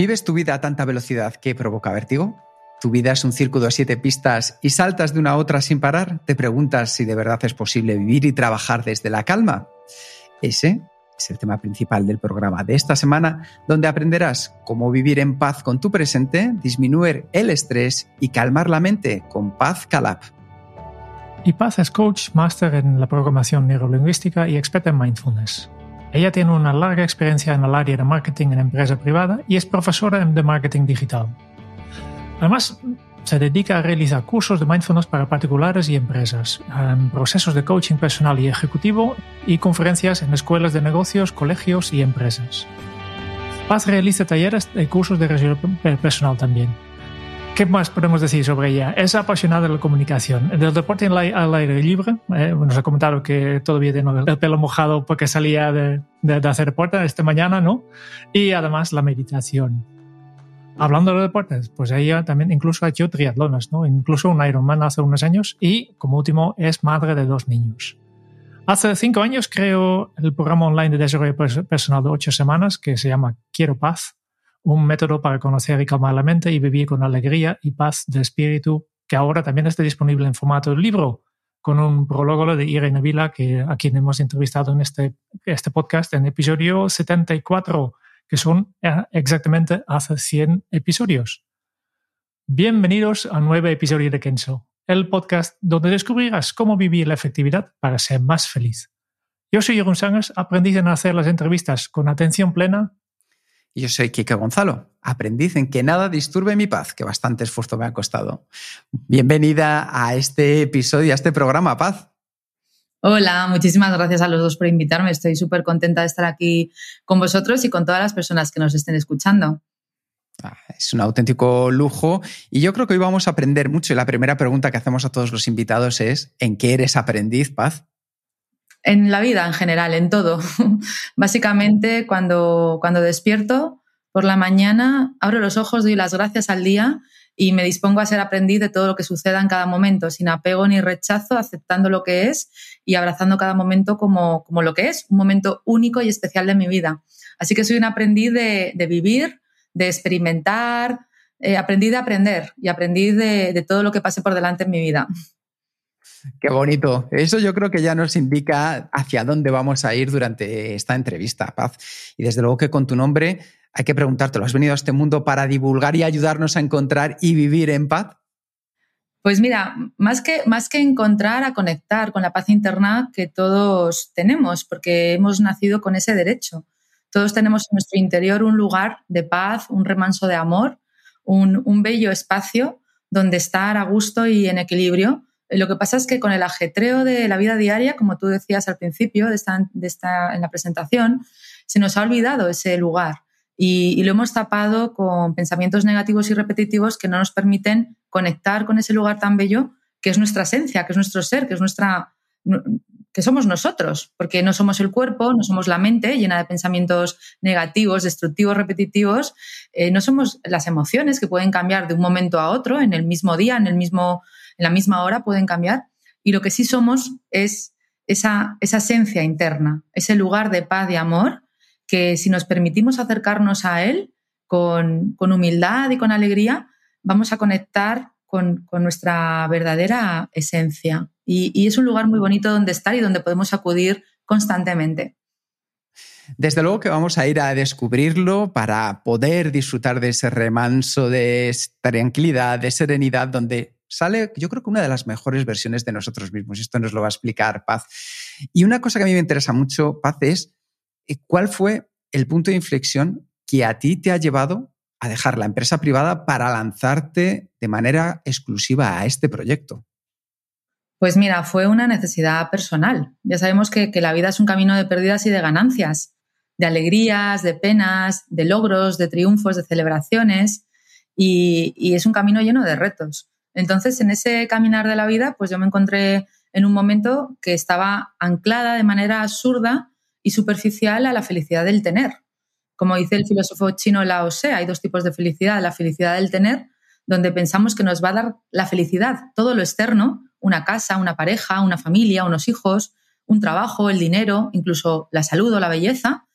¿Vives tu vida a tanta velocidad que provoca vértigo? ¿Tu vida es un círculo de siete pistas y saltas de una a otra sin parar? ¿Te preguntas si de verdad es posible vivir y trabajar desde la calma? Ese es el tema principal del programa de esta semana, donde aprenderás cómo vivir en paz con tu presente, disminuir el estrés y calmar la mente con Paz Calab. Y Paz es coach, máster en la programación neurolingüística y experta en mindfulness. Ella tiene una larga experiencia en el área de marketing en empresa privada y es profesora de marketing digital. Además, se dedica a realizar cursos de mindfulness para particulares y empresas, en procesos de coaching personal y ejecutivo y conferencias en escuelas de negocios, colegios y empresas. Paz realiza talleres y cursos de desarrollo personal también. ¿Qué más podemos decir sobre ella? Es apasionada de la comunicación, del deporte al aire libre. Eh, nos ha comentado que todavía tiene el pelo mojado porque salía de, de, hacer deporte esta mañana, ¿no? Y además la meditación. Hablando de deportes, pues ella también incluso ha hecho triatlones, ¿no? Incluso un Ironman hace unos años y, como último, es madre de dos niños. Hace cinco años creó el programa online de desarrollo personal de ocho semanas que se llama Quiero Paz, un método para conocer y calmar la mente y vivir con alegría y paz de espíritu, que ahora también está disponible en formato de libro, con un prólogo de Irene Vila, que, a quien hemos entrevistado en este, este podcast en episodio 74, que son eh, exactamente hace 100 episodios. Bienvenidos a un nuevo episodio de Kenso, el podcast donde descubrirás cómo vivir la efectividad para ser más feliz. Yo soy Jeroen Sangers, aprendiz en hacer las entrevistas con atención plena yo soy Kike Gonzalo, aprendiz en que nada disturbe mi paz, que bastante esfuerzo me ha costado. Bienvenida a este episodio, a este programa, Paz. Hola, muchísimas gracias a los dos por invitarme. Estoy súper contenta de estar aquí con vosotros y con todas las personas que nos estén escuchando. Ah, es un auténtico lujo y yo creo que hoy vamos a aprender mucho. Y la primera pregunta que hacemos a todos los invitados es, ¿en qué eres aprendiz, Paz? En la vida en general, en todo. Básicamente, cuando, cuando despierto por la mañana, abro los ojos, doy las gracias al día y me dispongo a ser aprendiz de todo lo que suceda en cada momento, sin apego ni rechazo, aceptando lo que es y abrazando cada momento como, como lo que es, un momento único y especial de mi vida. Así que soy un aprendiz de, vivir, de experimentar, eh, aprendí de aprender y aprendí de, de todo lo que pase por delante en mi vida. Qué bonito. Eso yo creo que ya nos indica hacia dónde vamos a ir durante esta entrevista, Paz. Y desde luego que con tu nombre hay que preguntártelo. ¿Has venido a este mundo para divulgar y ayudarnos a encontrar y vivir en paz? Pues mira, más que, más que encontrar, a conectar con la paz interna que todos tenemos, porque hemos nacido con ese derecho. Todos tenemos en nuestro interior un lugar de paz, un remanso de amor, un, un bello espacio donde estar a gusto y en equilibrio lo que pasa es que con el ajetreo de la vida diaria, como tú decías al principio de esta, de esta, en la presentación, se nos ha olvidado ese lugar. Y, lo hemos tapado con pensamientos negativos y repetitivos que no nos permiten conectar con ese lugar tan bello que es nuestra esencia, que es nuestro ser, que es nuestra que somos nosotros, porque no somos el cuerpo, no somos la mente llena de pensamientos negativos, destructivos, repetitivos, eh, no somos las emociones que pueden cambiar de un momento a otro, en el mismo día, en el mismo en la misma hora pueden cambiar. Y lo que sí somos es esa, esa esencia interna, ese lugar de paz y amor que si nos permitimos acercarnos a él con, humildad y con alegría, vamos a conectar con, nuestra verdadera esencia. Y, y, es un lugar muy bonito donde estar y donde podemos acudir constantemente. Desde luego que vamos a ir a descubrirlo para poder disfrutar de ese remanso de tranquilidad, de serenidad, donde sale, yo creo que una de las mejores versiones de nosotros mismos. Esto nos lo va a explicar Paz. Y una cosa que a mí me interesa mucho, Paz, es eh, cuál fue el punto de inflexión que a ti te ha llevado a dejar la empresa privada para lanzarte de manera exclusiva a este proyecto. Pues mira, fue una necesidad personal. Ya sabemos que, la vida es un camino de pérdidas y de ganancias, de alegrías, de penas, de logros, de triunfos, de celebraciones, y, es un camino lleno de retos. Entonces, en ese caminar de la vida, pues yo me encontré en un momento que estaba anclada de manera absurda y superficial a la felicidad del tener. Como dice el filósofo chino Lao Tse, hay dos tipos de felicidad, la felicidad del tener, donde pensamos que nos va a dar la felicidad, todo lo externo, una casa, una pareja, una familia, unos hijos, un trabajo, el dinero, incluso la salud o la belleza.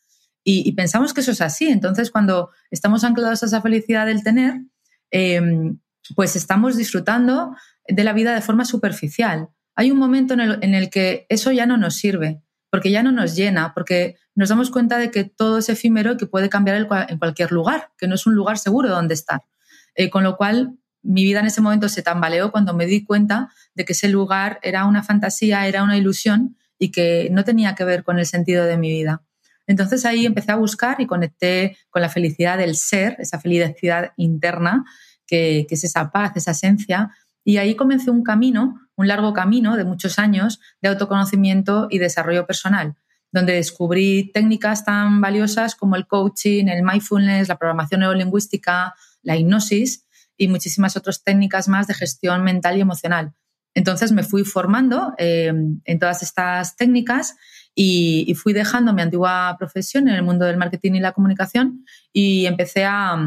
Y, pensamos que eso es así. Entonces, cuando estamos anclados a esa felicidad del tener, em, pues estamos disfrutando de la vida de forma superficial. Hay un momento en el, en el, que eso ya no nos sirve, porque ya no nos llena, porque nos damos cuenta de que todo es efímero y que puede cambiar en cualquier lugar, que no es un lugar seguro donde estar. Eh, con lo cual, mi vida en ese momento se tambaleó cuando me di cuenta de que ese lugar era una fantasía, era una ilusión y que no tenía que ver con el sentido de mi vida. Entonces ahí empecé a buscar y conecté con la felicidad del ser, esa felicidad interna, que, es esa paz, esa esencia. Y ahí comencé un camino, un largo camino de muchos años de autoconocimiento y desarrollo personal, donde descubrí técnicas tan valiosas como el coaching, el mindfulness, la programación neurolingüística, la hipnosis, y muchísimas otras técnicas más de gestión mental y emocional. Entonces me fui formando eh, en todas estas técnicas y, fui dejando mi antigua profesión en el mundo del marketing y la comunicación y empecé a,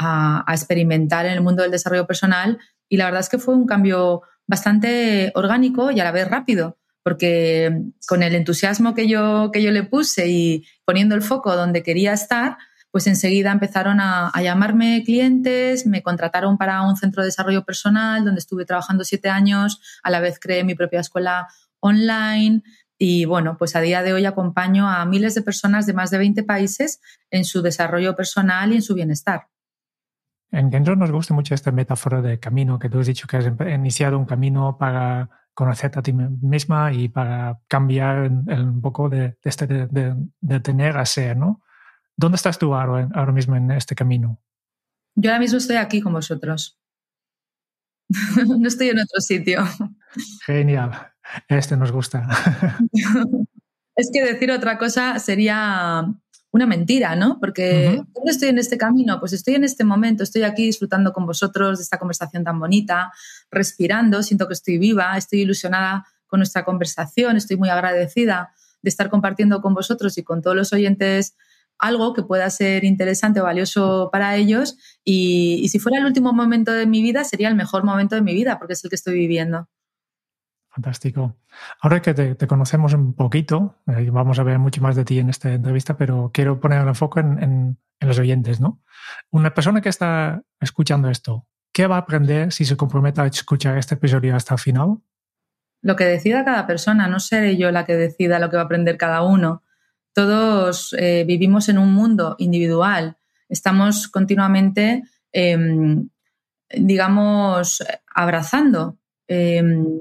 a, experimentar en el mundo del desarrollo personal y la verdad es que fue un cambio bastante orgánico y a la vez rápido porque con el entusiasmo que yo, que yo le puse y poniendo el foco donde quería estar, pues enseguida empezaron a, llamarme clientes, me contrataron para un centro de desarrollo personal donde estuve trabajando siete años, a la vez creé mi propia escuela online y bueno, pues a día de hoy acompaño a miles de personas de más de 20 países en su desarrollo personal y en su bienestar. En Genro nos gusta mucho esta metáfora de camino, que tú has dicho que has iniciado un camino para conocerte a ti misma y para cambiar un poco de, este de, de, tener a ser, ¿no? ¿Dónde estás tú ahora, mismo en este camino? Yo ahora mismo estoy aquí con vosotros. no estoy en otro sitio. Genial. Este nos gusta. es que decir otra cosa sería una mentira, ¿no? Porque ¿dónde estoy en este camino? Pues estoy en este momento, estoy aquí disfrutando con vosotros de esta conversación tan bonita, respirando, siento que estoy viva, estoy ilusionada con nuestra conversación, estoy muy agradecida de estar compartiendo con vosotros y con todos los oyentes algo que pueda ser interesante o valioso para ellos y, si fuera el último momento de mi vida sería el mejor momento de mi vida porque es el que estoy viviendo. Fantástico. Ahora que te, conocemos un poquito, eh, vamos a ver mucho más de ti en esta entrevista, pero quiero poner el enfoque en, los oyentes, ¿no? Una persona que está escuchando esto, ¿qué va a aprender si se compromete a escuchar este episodio hasta el final? Lo que decida cada persona, no seré yo la que decida lo que va a aprender cada uno. Todos eh, vivimos en un mundo individual, estamos continuamente, em, digamos, abrazando em,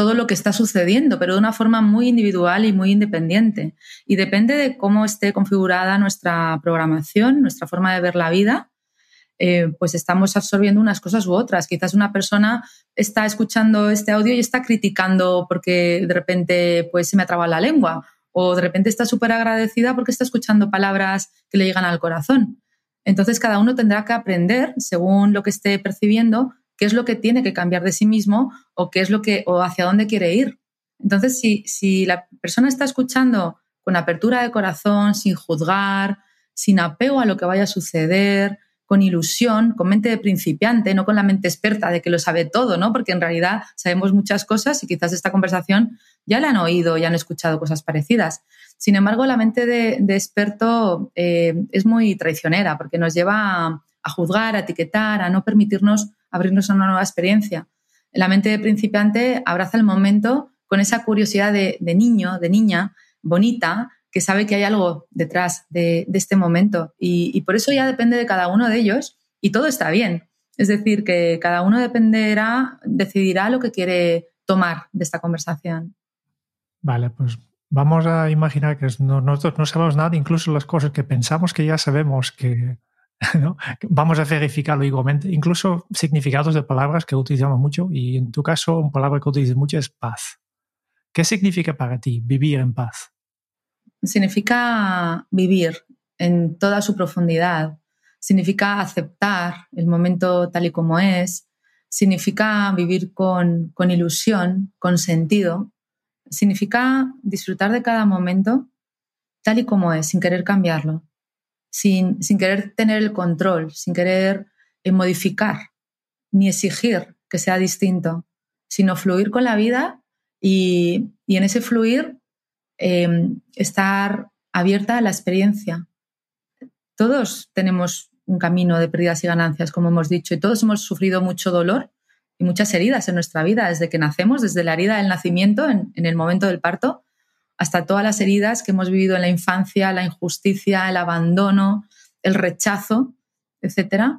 todo lo que está sucediendo, pero de una forma muy individual y muy independiente. Y depende de cómo esté configurada nuestra programación, nuestra forma de ver la vida, eh, pues estamos absorbiendo unas cosas u otras. Quizás una persona está escuchando este audio y está criticando porque de repente pues, se me traba la lengua o de repente está súper agradecida porque está escuchando palabras que le llegan al corazón. Entonces cada uno tendrá que aprender, según lo que esté percibiendo, qué es lo que tiene que cambiar de sí mismo o qué es lo que o hacia dónde quiere ir. Entonces, si, si la persona está escuchando con apertura de corazón, sin juzgar, sin apego a lo que vaya a suceder, con ilusión, con mente de principiante, no con la mente experta de que lo sabe todo, ¿no? Porque en realidad sabemos muchas cosas y quizás esta conversación ya la han oído, ya han escuchado cosas parecidas. Sin embargo, la mente de, experto eh, es muy traicionera porque nos lleva a, juzgar, a etiquetar, a no permitirnos abrirnos a una nueva experiencia. La mente de principiante abraza el momento con esa curiosidad de, niño, de niña, bonita, que sabe que hay algo detrás de, este momento y, por eso ya depende de cada uno de ellos y todo está bien. Es decir, que cada uno dependerá, decidirá lo que quiere tomar de esta conversación. Vale, pues vamos a imaginar que nosotros no sabemos nada, incluso las cosas que pensamos que ya sabemos que Vamos a verificarlo igualmente, incluso significados de palabras que utilizamos mucho y en tu caso una palabra que utilizas mucho es paz. ¿Qué significa para ti vivir en paz? Significa vivir en toda su profundidad, significa aceptar el momento tal y como es, significa vivir con, con ilusión, con sentido, significa disfrutar de cada momento tal y como es, sin querer cambiarlo, sin, sin querer tener el control, sin querer eh, modificar ni exigir que sea distinto, sino fluir con la vida y, y en ese fluir em, estar abierta a la experiencia. Todos tenemos un camino de pérdidas y ganancias, como hemos dicho, y todos hemos sufrido mucho dolor y muchas heridas en nuestra vida desde que nacemos, desde la herida del nacimiento, en, en el momento del parto, hasta todas las heridas que hemos vivido en la infancia, la injusticia, el abandono, el rechazo, etc.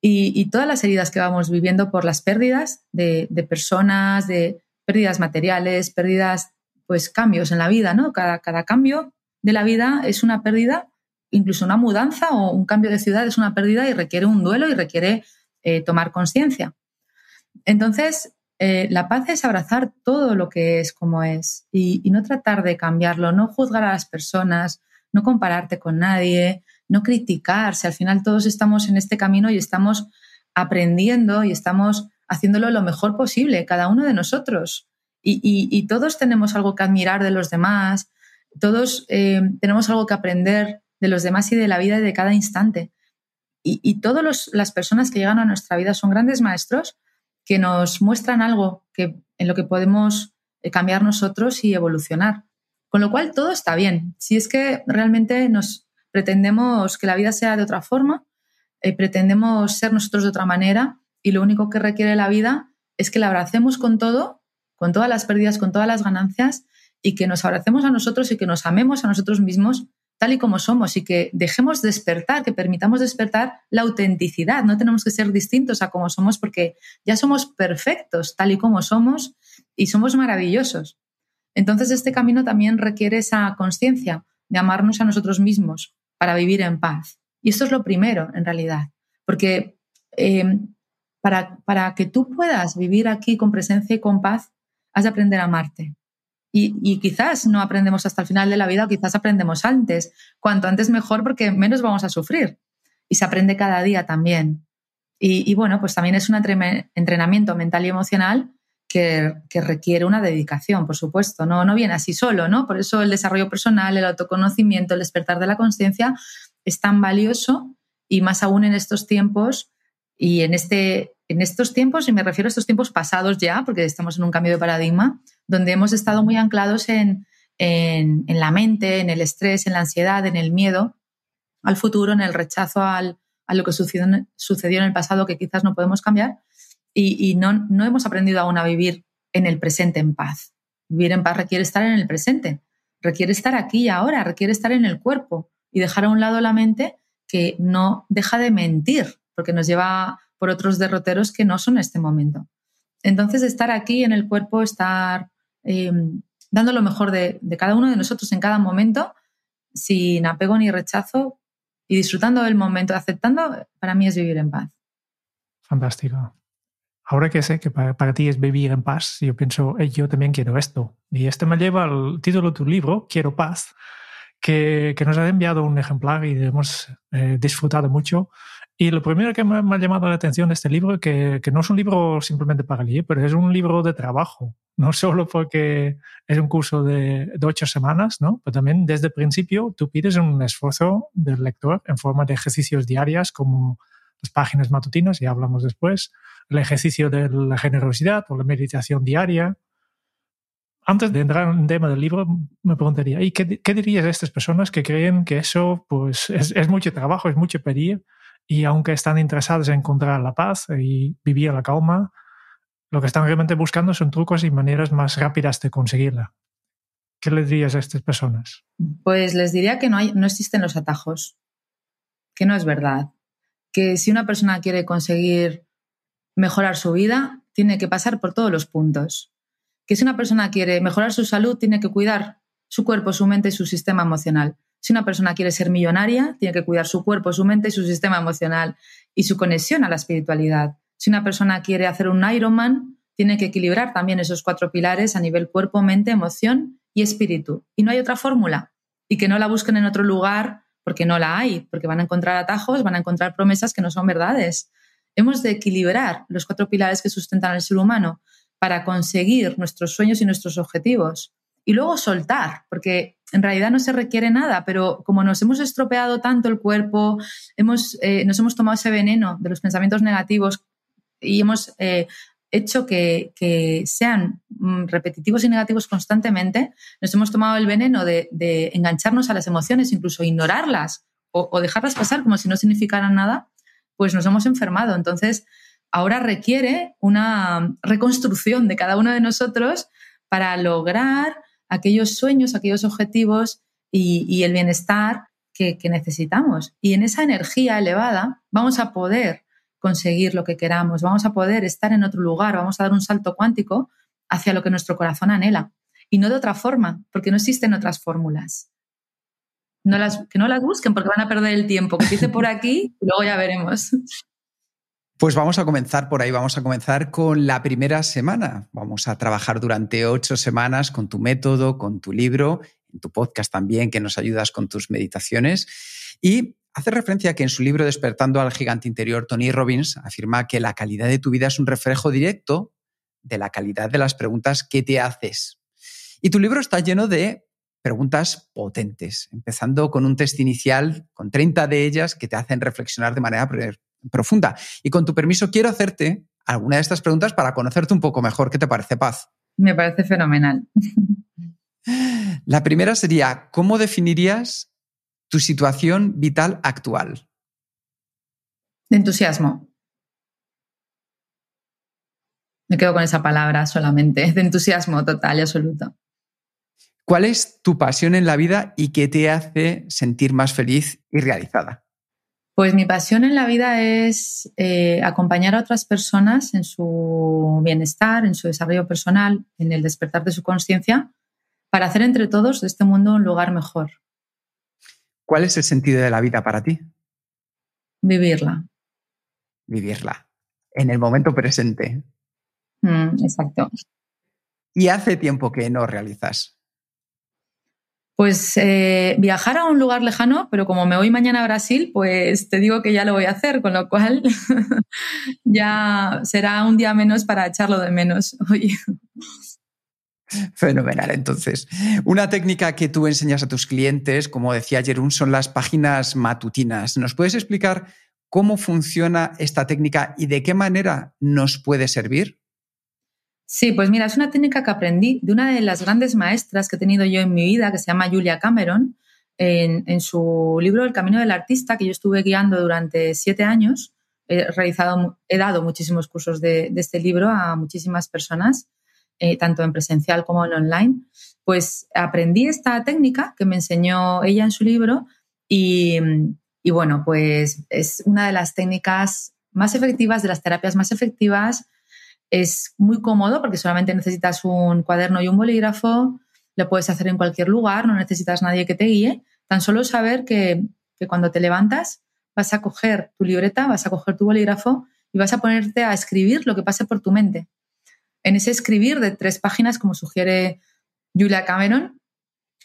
Y, todas las heridas que vamos viviendo por las pérdidas de, personas, de pérdidas materiales, pérdidas, pues cambios en la vida, ¿no? Cada, cada cambio de la vida es una pérdida, incluso una mudanza o un cambio de ciudad es una pérdida y requiere un duelo y requiere eh, tomar conciencia. Entonces, eh, la paz es abrazar todo lo que es como es y, no tratar de cambiarlo, no juzgar a las personas, no compararte con nadie, no criticarse. Al final todos estamos en este camino y estamos aprendiendo y estamos haciéndolo lo mejor posible, cada uno de nosotros. Y, todos tenemos algo que admirar de los demás, todos eh, tenemos algo que aprender de los demás y de la vida y de cada instante. Y, todas las personas que llegan a nuestra vida son grandes maestros que nos muestran algo que, en lo que podemos eh, cambiar nosotros y evolucionar. Con lo cual todo está bien. Si es que realmente nos pretendemos que la vida sea de otra forma, eh, pretendemos ser nosotros de otra manera y lo único que requiere la vida es que la abracemos con todo, con todas las pérdidas, con todas las ganancias y que nos abracemos a nosotros y que nos amemos a nosotros mismos tal y como somos y que dejemos despertar, que permitamos despertar la autenticidad. No tenemos que ser distintos a como somos porque ya somos perfectos tal y como somos y somos maravillosos. Entonces este camino también requiere esa conciencia de amarnos a nosotros mismos para vivir en paz. Y esto es lo primero, en realidad, porque eh, para, para que tú puedas vivir aquí con presencia y con paz, has de aprender a amarte. Y, quizás no aprendemos hasta el final de la vida o quizás aprendemos antes. Cuanto antes mejor porque menos vamos a sufrir. Y se aprende cada día también. Y, bueno, pues también es un entrenamiento mental y emocional que, requiere una dedicación, por supuesto. No, no viene así solo, ¿no? Por eso el desarrollo personal, el autoconocimiento, el despertar de la conciencia es tan valioso y más aún en estos tiempos y en, este, en estos tiempos, y me refiero a estos tiempos pasados ya, porque estamos en un cambio de paradigma, donde hemos estado muy anclados en, la mente, en el estrés, en la ansiedad, en el miedo al futuro, en el rechazo a lo que sucedió, en el pasado que quizás no podemos cambiar y, no, no hemos aprendido aún a vivir en el presente en paz. Vivir en paz requiere estar en el presente, requiere estar aquí y ahora, requiere estar en el cuerpo y dejar a un lado la mente que no deja de mentir, porque nos lleva por otros derroteros que no son este momento. Entonces, estar aquí en el cuerpo, estar Em, dando lo mejor de, cada uno de nosotros en cada momento, sin apego ni rechazo y disfrutando del momento, aceptando, para mí es vivir en paz. Fantástico. Ahora que sé que para, ti es vivir en paz, yo pienso, yo también quiero esto. Y esto me lleva al título de tu libro, Quiero paz, que, nos ha enviado un ejemplar y hemos eh, disfrutado mucho. Y lo primero que me, ha llamado la atención de este libro, que, que no es un libro simplemente para leer, pero es un libro de trabajo. No solo porque es un curso de, de ocho semanas, ¿no? pero también desde el principio tú pides un esfuerzo del lector en forma de ejercicios diarias como las páginas matutinas, y hablamos después, el ejercicio de la generosidad o la meditación diaria. Antes de entrar en el tema del libro, me preguntaría, ¿y qué, qué dirías a estas personas que creen que eso pues, es, es mucho trabajo, es mucho pedir? Y aunque están interesados en encontrar la paz y vivir la calma, lo que están realmente buscando son trucos y maneras más rápidas de conseguirla. ¿Qué le dirías a estas personas? Pues les diría que no, hay, no existen los atajos, que no es verdad, que si una persona quiere conseguir mejorar su vida, tiene que pasar por todos los puntos, que si una persona quiere mejorar su salud, tiene que cuidar su cuerpo, su mente y su sistema emocional. Si una persona quiere ser millonaria, tiene que cuidar su cuerpo, su mente y su sistema emocional y su conexión a la espiritualidad. Si una persona quiere hacer un Ironman, tiene que equilibrar también esos cuatro pilares a nivel cuerpo, mente, emoción y espíritu. Y no hay otra fórmula. Y que no la busquen en otro lugar porque no la hay, porque van a encontrar atajos, van a encontrar promesas que no son verdades. Hemos de equilibrar los cuatro pilares que sustentan al ser humano para conseguir nuestros sueños y nuestros objetivos. Y luego soltar, porque en realidad no se requiere nada, pero como nos hemos estropeado tanto el cuerpo, hemos, eh, nos hemos tomado ese veneno de los pensamientos negativos y hemos eh, hecho que, sean mm, repetitivos y negativos constantemente, nos hemos tomado el veneno de, engancharnos a las emociones, incluso ignorarlas o, dejarlas pasar como si no significaran nada, pues nos hemos enfermado. Entonces, ahora requiere una reconstrucción de cada uno de nosotros para lograr aquellos sueños, aquellos objetivos y, el bienestar que, necesitamos. Y en esa energía elevada vamos a poder conseguir lo que queramos, vamos a poder estar en otro lugar, vamos a dar un salto cuántico hacia lo que nuestro corazón anhela. Y no de otra forma, porque no existen otras fórmulas. No las, que no las busquen porque van a perder el tiempo, que empiece por aquí y luego ya veremos. Pues vamos a comenzar por ahí, vamos a comenzar con la primera semana. Vamos a trabajar durante ocho semanas con tu método, con tu libro, en tu podcast también, que nos ayudas con tus meditaciones. Y Hace referencia a que en su libro Despertando al gigante interior, Tony Robbins afirma que la calidad de tu vida es un reflejo directo de la calidad de las preguntas que te haces. Y tu libro está lleno de preguntas potentes, empezando con un test inicial, con 30 de ellas que te hacen reflexionar de manera profunda. Y con tu permiso, quiero hacerte alguna de estas preguntas para conocerte un poco mejor. ¿Qué te parece, Paz? Me parece fenomenal. La primera sería, ¿cómo definirías tu situación vital actual? De entusiasmo. Me quedo con esa palabra solamente, de entusiasmo total y absoluto. ¿Cuál es tu pasión en la vida y qué te hace sentir más feliz y realizada? Pues mi pasión en la vida es eh, acompañar a otras personas en su bienestar, en su desarrollo personal, en el despertar de su conciencia, para hacer entre todos de este mundo un lugar mejor. ¿Cuál es el sentido de la vida para ti? Vivirla. Vivirla. En el momento presente. Mm, exacto. ¿Y hace tiempo que no realizas? Pues eh, viajar a un lugar lejano, pero como me voy mañana a Brasil, pues te digo que ya lo voy a hacer, con lo cual ya será un día menos para echarlo de menos. Fenomenal. Entonces, una técnica que tú enseñas a tus clientes, como decía Jerún, son las páginas matutinas. ¿Nos puedes explicar cómo funciona esta técnica y de qué manera nos puede servir? Sí, pues mira, es una técnica que aprendí de una de las grandes maestras que he tenido yo en mi vida, que se llama Julia Cameron, en, su libro El Camino del Artista, que yo estuve guiando durante siete años. He, realizado, he dado muchísimos cursos de este libro a muchísimas personas eh, tanto en presencial como en online, pues aprendí esta técnica que me enseñó ella en su libro y, bueno, pues es una de las técnicas más efectivas, de las terapias más efectivas. Es muy cómodo porque solamente necesitas un cuaderno y un bolígrafo, lo puedes hacer en cualquier lugar, no necesitas nadie que te guíe, tan solo saber que, que cuando te levantas vas a coger tu libreta, vas a coger tu bolígrafo y vas a ponerte a escribir lo que pase por tu mente en ese escribir de tres páginas, como sugiere Julia Cameron,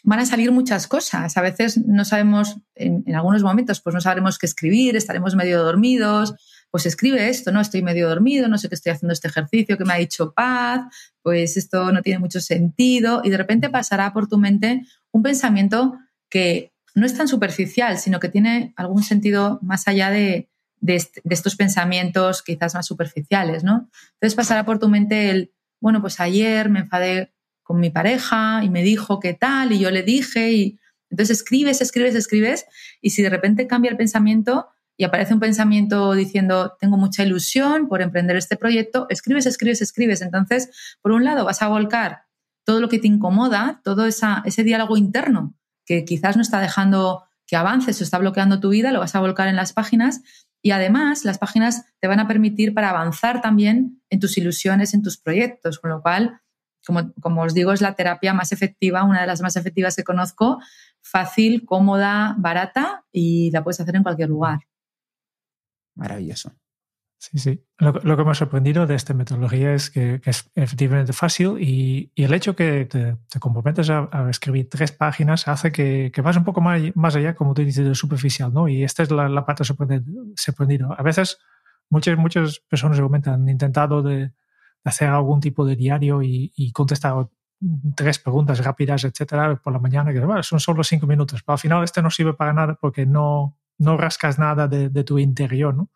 van a salir muchas cosas. A veces no sabemos, en, algunos momentos, pues no sabremos qué escribir, estaremos medio dormidos, pues escribe esto, ¿no? Estoy medio dormido, no sé qué estoy haciendo este ejercicio que me ha dicho paz, pues esto no tiene mucho sentido y de repente pasará por tu mente un pensamiento que no es tan superficial, sino que tiene algún sentido más allá de, de, estos pensamientos quizás más superficiales, ¿no? Entonces pasará por tu mente el, bueno, pues ayer me enfadé con mi pareja y me dijo qué tal y yo le dije y entonces escribes, escribes, escribes y si de repente cambia el pensamiento y aparece un pensamiento diciendo tengo mucha ilusión por emprender este proyecto, escribes, escribes, escribes. Entonces, por un lado vas a volcar todo lo que te incomoda, todo ese diálogo interno que quizás no está dejando que avances o está bloqueando tu vida, lo vas a volcar en las páginas y además, las páginas te van a permitir para avanzar también en tus ilusiones, en tus proyectos, con lo cual como, como os digo, es la terapia más efectiva, una de las más efectivas que conozco, fácil, cómoda, barata y la puedes hacer en cualquier lugar. Maravilloso. Sí, sí. Lo, que me ha sorprendido de esta metodología es que, es efectivamente fácil y, el hecho que te, comprometes a, escribir tres páginas hace que, que vas un poco más, más, allá, como tú dices, de superficial, ¿no? Y esta es la, parte sorprendida. A veces muchas, muchas personas han intentado de, hacer algún tipo de diario y, y contestar tres preguntas rápidas, etcétera, por la mañana, que son solo cinco minutos, pero al final este no sirve para nada porque no, no rascas nada de, de tu interior, ¿no?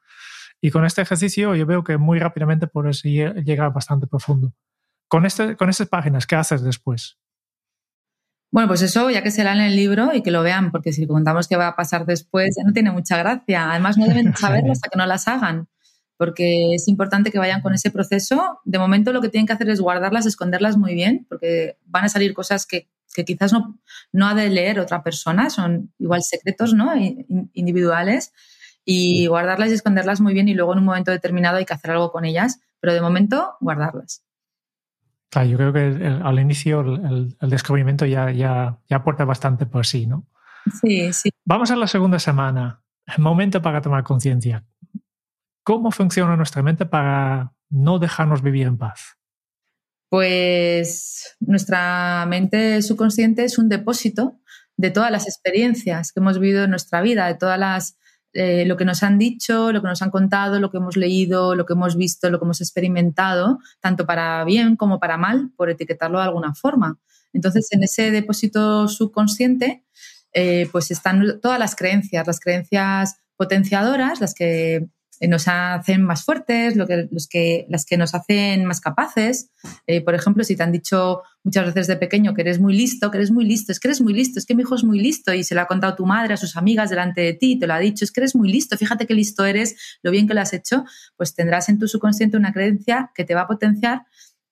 Y con este ejercicio yo veo que muy rápidamente puedes llegar bastante profundo. Con, este, con estas páginas, ¿qué haces después? Bueno, pues eso ya que se lean el libro y que lo vean, porque si contamos qué va a pasar después ya no tiene mucha gracia. Además no deben saberlo hasta que no las hagan, porque es importante que vayan con ese proceso. De momento lo que tienen que hacer es guardarlas, esconderlas muy bien, porque van a salir cosas que, que quizás no, no ha de leer otra persona, son igual secretos ¿no? individuales y guardarlas y esconderlas muy bien y luego en un momento determinado hay que hacer algo con ellas, pero de momento guardarlas. Claro, yo creo que al inicio el, descubrimiento ya, ya, ya aporta bastante por sí, ¿no? Sí, sí. Vamos a la segunda semana, el momento para tomar conciencia. ¿Cómo funciona nuestra mente para no dejarnos vivir en paz? Pues nuestra mente subconsciente es un depósito de todas las experiencias que hemos vivido en nuestra vida, de todas las eh, lo que nos han dicho, lo que nos han contado, lo que hemos leído, lo que hemos visto, lo que hemos experimentado, tanto para bien como para mal, por etiquetarlo de alguna forma. Entonces, en ese depósito subconsciente, eh, pues están todas las creencias, las creencias potenciadoras, las que nos hacen más fuertes, los que, las que nos hacen más capaces. Eh, por ejemplo, si te han dicho muchas veces de pequeño que eres muy listo, que eres muy listo, es que eres muy listo, es que mi hijo es muy listo y se lo ha contado tu madre a sus amigas delante de ti, te lo ha dicho, es que eres muy listo, fíjate qué listo eres, lo bien que lo has hecho, pues tendrás en tu subconsciente una creencia que te va a potenciar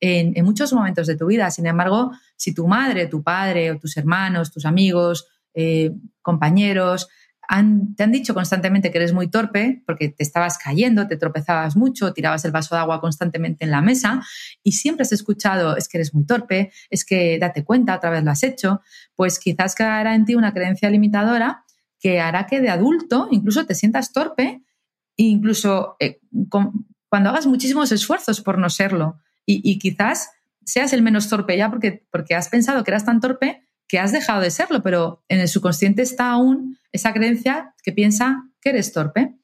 en, en muchos momentos de tu vida. Sin embargo, si tu madre, tu padre o tus hermanos, tus amigos, eh, compañeros, te han dicho constantemente que eres muy torpe porque te estabas cayendo, te tropezabas mucho, tirabas el vaso de agua constantemente en la mesa y siempre has escuchado es que eres muy torpe, es que date cuenta, otra vez lo has hecho, pues quizás quedará en ti una creencia limitadora que hará que de adulto incluso te sientas torpe e incluso eh, cuando hagas muchísimos esfuerzos por no serlo. Y, y, quizás seas el menos torpe ya porque, porque has pensado que eras tan torpe que has dejado de serlo, pero en el subconsciente está aún esa creencia que piensa que eres torpe.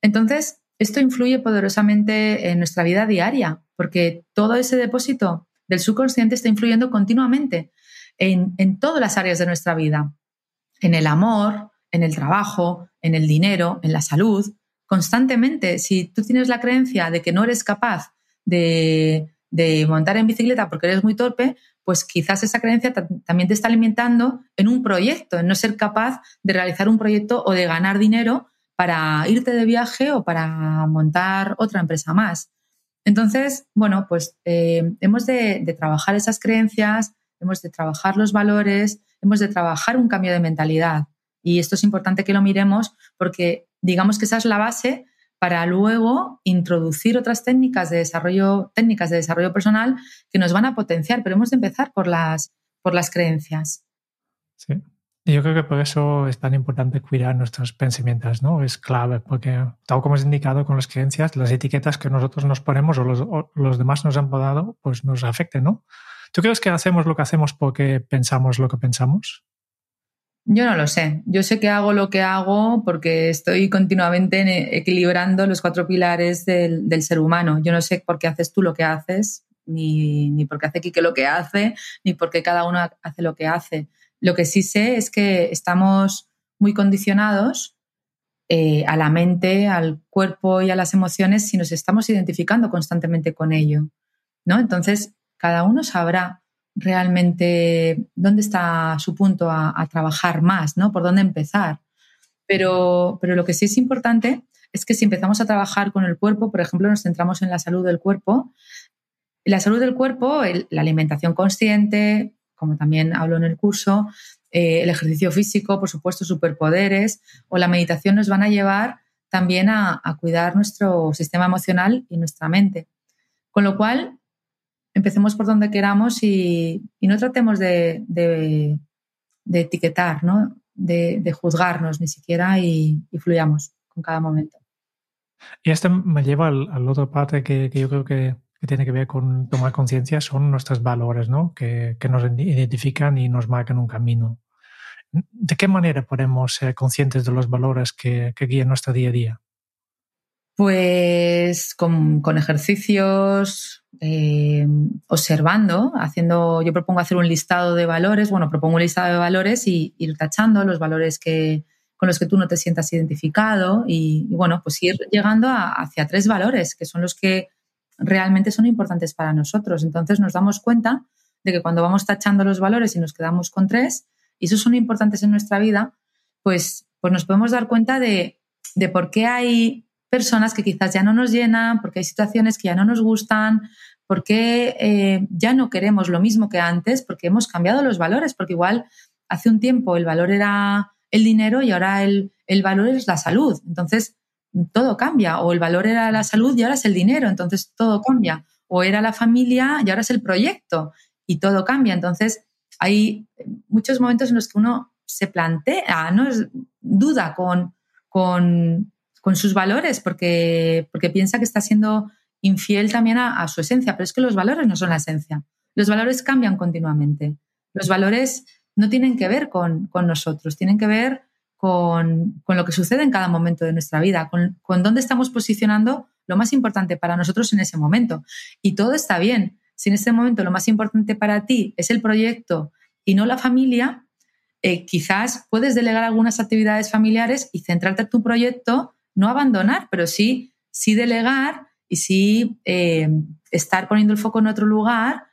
Entonces, esto influye poderosamente en nuestra vida diaria, porque todo ese depósito del subconsciente está influyendo continuamente en, en todas las áreas de nuestra vida, en el amor, en el trabajo, en el dinero, en la salud, constantemente. Si tú tienes la creencia de que no eres capaz de, de montar en bicicleta porque eres muy torpe, pues quizás esa creencia también te está alimentando en un proyecto, en no ser capaz de realizar un proyecto o de ganar dinero para irte de viaje o para montar otra empresa más. Entonces, bueno, pues eh, hemos de, trabajar esas creencias, hemos de trabajar los valores, hemos de trabajar un cambio de mentalidad. Y esto es importante que lo miremos porque digamos que esa es la base para luego introducir otras técnicas de desarrollo, técnicas de desarrollo personal que nos van a potenciar, pero hemos de empezar por las, por las creencias. Sí. Yo creo que por eso es tan importante cuidar nuestros pensamientos, ¿no? Es clave, porque tal como es indicado con las creencias, las etiquetas que nosotros nos ponemos o los, los demás nos han dado, pues nos afecten, ¿no? ¿Tú crees que hacemos lo que hacemos porque pensamos lo que pensamos? Yo no lo sé. Yo sé que hago lo que hago porque estoy continuamente equilibrando los cuatro pilares del, ser humano. Yo no sé por qué haces tú lo que haces, ni, ni por qué hace Kike lo que hace, ni por qué cada uno hace lo que hace. Lo que sí sé es que estamos muy condicionados eh, a la mente, al cuerpo y a las emociones si nos estamos identificando constantemente con ello. ¿no? Entonces, cada uno sabrá realmente dónde está su punto a, trabajar más, ¿no? Por dónde empezar. Pero, pero lo que sí es importante es que si empezamos a trabajar con el cuerpo, por ejemplo, nos centramos en la salud del cuerpo, la salud del cuerpo, la alimentación consciente, como también hablo en el curso, eh, el ejercicio físico, por supuesto, superpoderes o la meditación nos van a llevar también a, a cuidar nuestro sistema emocional y nuestra mente. Con lo cual, empecemos por donde queramos y, no tratemos de, etiquetar, ¿no? De, juzgarnos ni siquiera y, fluyamos con cada momento. Y esto me lleva a la otra parte que, yo creo que, tiene que ver con tomar conciencia, son nuestros valores, ¿no? Que, nos identifican y nos marcan un camino. ¿De qué manera podemos ser conscientes de los valores que, guían nuestro día a día? Pues con, ejercicios, eh, observando, haciendo, yo propongo hacer un listado de valores, bueno, propongo un listado de valores y ir tachando los valores que, con los que tú no te sientas identificado y, bueno, pues ir llegando hacia tres valores que son los que realmente son importantes para nosotros. Entonces nos damos cuenta de que cuando vamos tachando los valores y nos quedamos con tres, y esos son importantes en nuestra vida, pues, pues nos podemos dar cuenta de, de por qué hay personas que quizás ya no nos llenan, porque hay situaciones que ya no nos gustan, porque eh, ya no queremos lo mismo que antes, porque hemos cambiado los valores, porque igual hace un tiempo el valor era el dinero y ahora el, valor es la salud. Entonces, todo cambia. O el valor era la salud y ahora es el dinero. Entonces, todo cambia. O era la familia y ahora es el proyecto y todo cambia. Entonces, hay muchos momentos en los que uno se plantea, ¿no? duda con, con, con sus valores porque, porque piensa que está siendo infiel también a, su esencia, pero es que los valores no son la esencia. Los valores cambian continuamente. Los valores no tienen que ver con, nosotros, tienen que ver con, lo que sucede en cada momento de nuestra vida, con, con dónde estamos posicionando lo más importante para nosotros en ese momento. Y todo está bien. Si en ese momento lo más importante para ti es el proyecto y no la familia, eh, quizás puedes delegar algunas actividades familiares y centrarte en tu proyecto no abandonar, pero sí, sí delegar y sí eh, estar poniendo el foco en otro lugar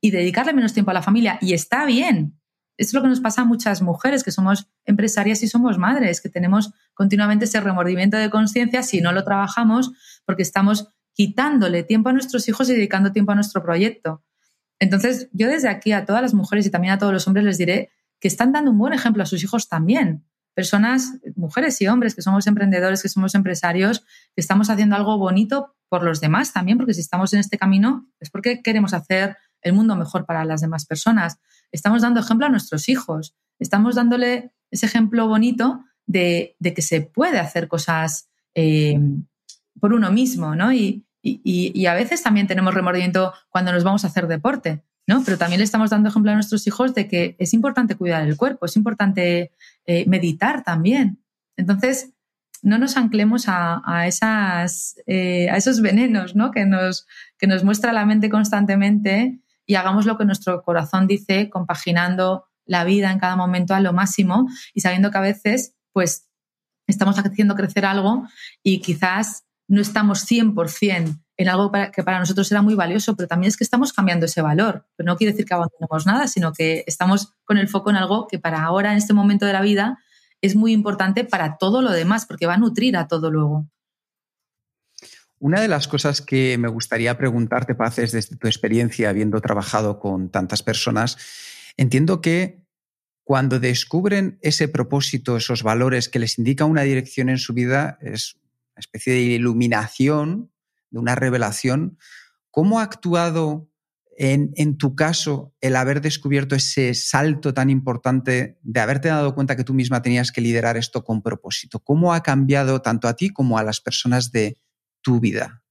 y dedicarle menos tiempo a la familia. Y está bien. es lo que nos pasa a muchas mujeres que somos empresarias y somos madres, que tenemos continuamente ese remordimiento de conciencia si no lo trabajamos porque estamos quitándole tiempo a nuestros hijos y dedicando tiempo a nuestro proyecto. Entonces, yo desde aquí a todas las mujeres y también a todos los hombres les diré que están dando un buen ejemplo a sus hijos también personas, mujeres y hombres, que somos emprendedores, que somos empresarios, que estamos haciendo algo bonito por los demás también, porque si estamos en este camino es porque queremos hacer el mundo mejor para las demás personas. Estamos dando ejemplo a nuestros hijos, estamos dándole ese ejemplo bonito de, que se puede hacer cosas eh, por uno mismo, ¿no? Y, y, a veces también tenemos remordimiento cuando nos vamos a hacer deporte. ¿No? Pero también le estamos dando ejemplo a nuestros hijos de que es importante cuidar el cuerpo, es importante eh, meditar también. Entonces, no nos anclemos a, esas, eh, a esos venenos ¿no? que, nos, que nos muestra la mente constantemente y hagamos lo que nuestro corazón dice, compaginando la vida en cada momento a lo máximo y sabiendo que a veces pues estamos haciendo crecer algo y quizás no estamos 100% en algo que para nosotros era muy valioso, pero también es que estamos cambiando ese valor. Pero no quiere decir que abandonemos nada, sino que estamos con el foco en algo que para ahora, en este momento de la vida, es muy importante para todo lo demás, porque va a nutrir a todo luego. Una de las cosas que me gustaría preguntarte, Paces, desde tu experiencia, habiendo trabajado con tantas personas, entiendo que cuando descubren ese propósito, esos valores que les indica una dirección en su vida, es una especie de iluminación de una revelación. ¿Cómo ha actuado en, tu caso el haber descubierto ese salto tan importante de haberte dado cuenta que tú misma tenías que liderar esto con propósito? ¿Cómo ha cambiado tanto a ti como a las personas de tu vida?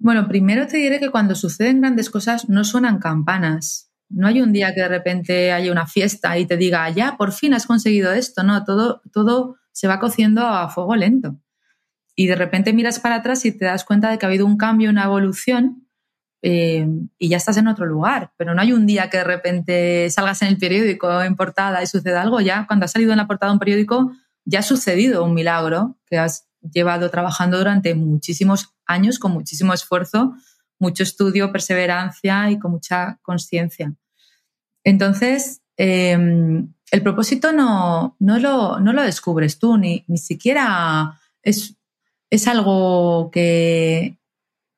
Bueno, primero te diré que cuando suceden grandes cosas no suenan campanas. No hay un día que de repente haya una fiesta y te diga, ya, por fin has conseguido esto. No, todo, todo se va cociendo a fuego lento y de repente miras para atrás y te das cuenta de que ha habido un cambio, una evolución eh, y ya estás en otro lugar. Pero no hay un día que de repente salgas en el periódico en portada y suceda algo. Ya cuando has salido en la portada de un periódico ya ha sucedido un milagro que has llevado trabajando durante muchísimos años con muchísimo esfuerzo, mucho estudio, perseverancia y con mucha conciencia. Entonces, em, el propósito no, no, lo, no, lo, descubres tú, ni, ni siquiera es es algo que,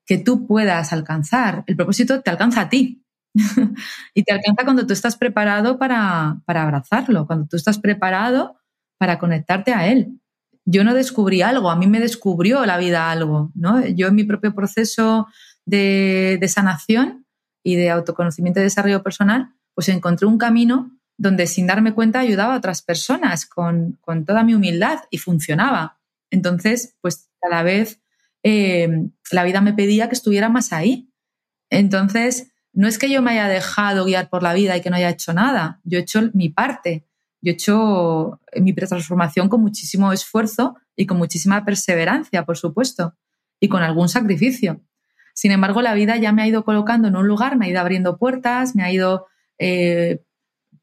que tú puedas alcanzar. El propósito te alcanza a ti. y te alcanza cuando tú estás preparado para, para, abrazarlo, cuando tú estás preparado para conectarte a él. Yo no descubrí algo, a mí me descubrió la vida algo, ¿no? Yo en mi propio proceso de, sanación, y de autoconocimiento y desarrollo personal, pues encontré un camino donde sin darme cuenta ayudaba a otras personas con, toda mi humildad y funcionaba. Entonces, pues cada vez eh, la vida me pedía que estuviera más ahí. Entonces, no es que yo me haya dejado guiar por la vida y que no haya hecho nada, yo he hecho mi parte, yo he hecho mi transformación con muchísimo esfuerzo y con muchísima perseverancia, por supuesto, y con algún sacrificio. Sin embargo, la vida ya me ha ido colocando en un lugar, me ha ido abriendo puertas, me ha ido eh,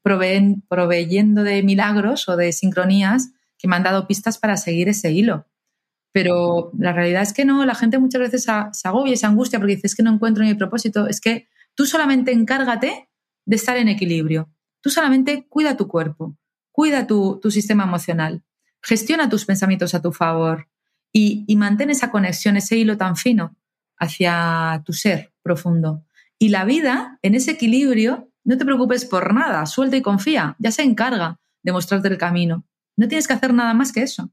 proveyendo de milagros o de sincronías que me han dado pistas para seguir ese hilo. Pero la realidad es que no, la gente muchas veces se agobia y se angustia porque dice es que no encuentro mi propósito. Es que tú solamente encárgate de estar en equilibrio. Tú solamente cuida tu cuerpo, cuida tu, sistema emocional, gestiona tus pensamientos a tu favor y, y mantén esa conexión, ese hilo tan fino hacia tu ser profundo. Y la vida, en ese equilibrio, no te preocupes por nada, suelta y confía, ya se encarga de mostrarte el camino. No tienes que hacer nada más que eso.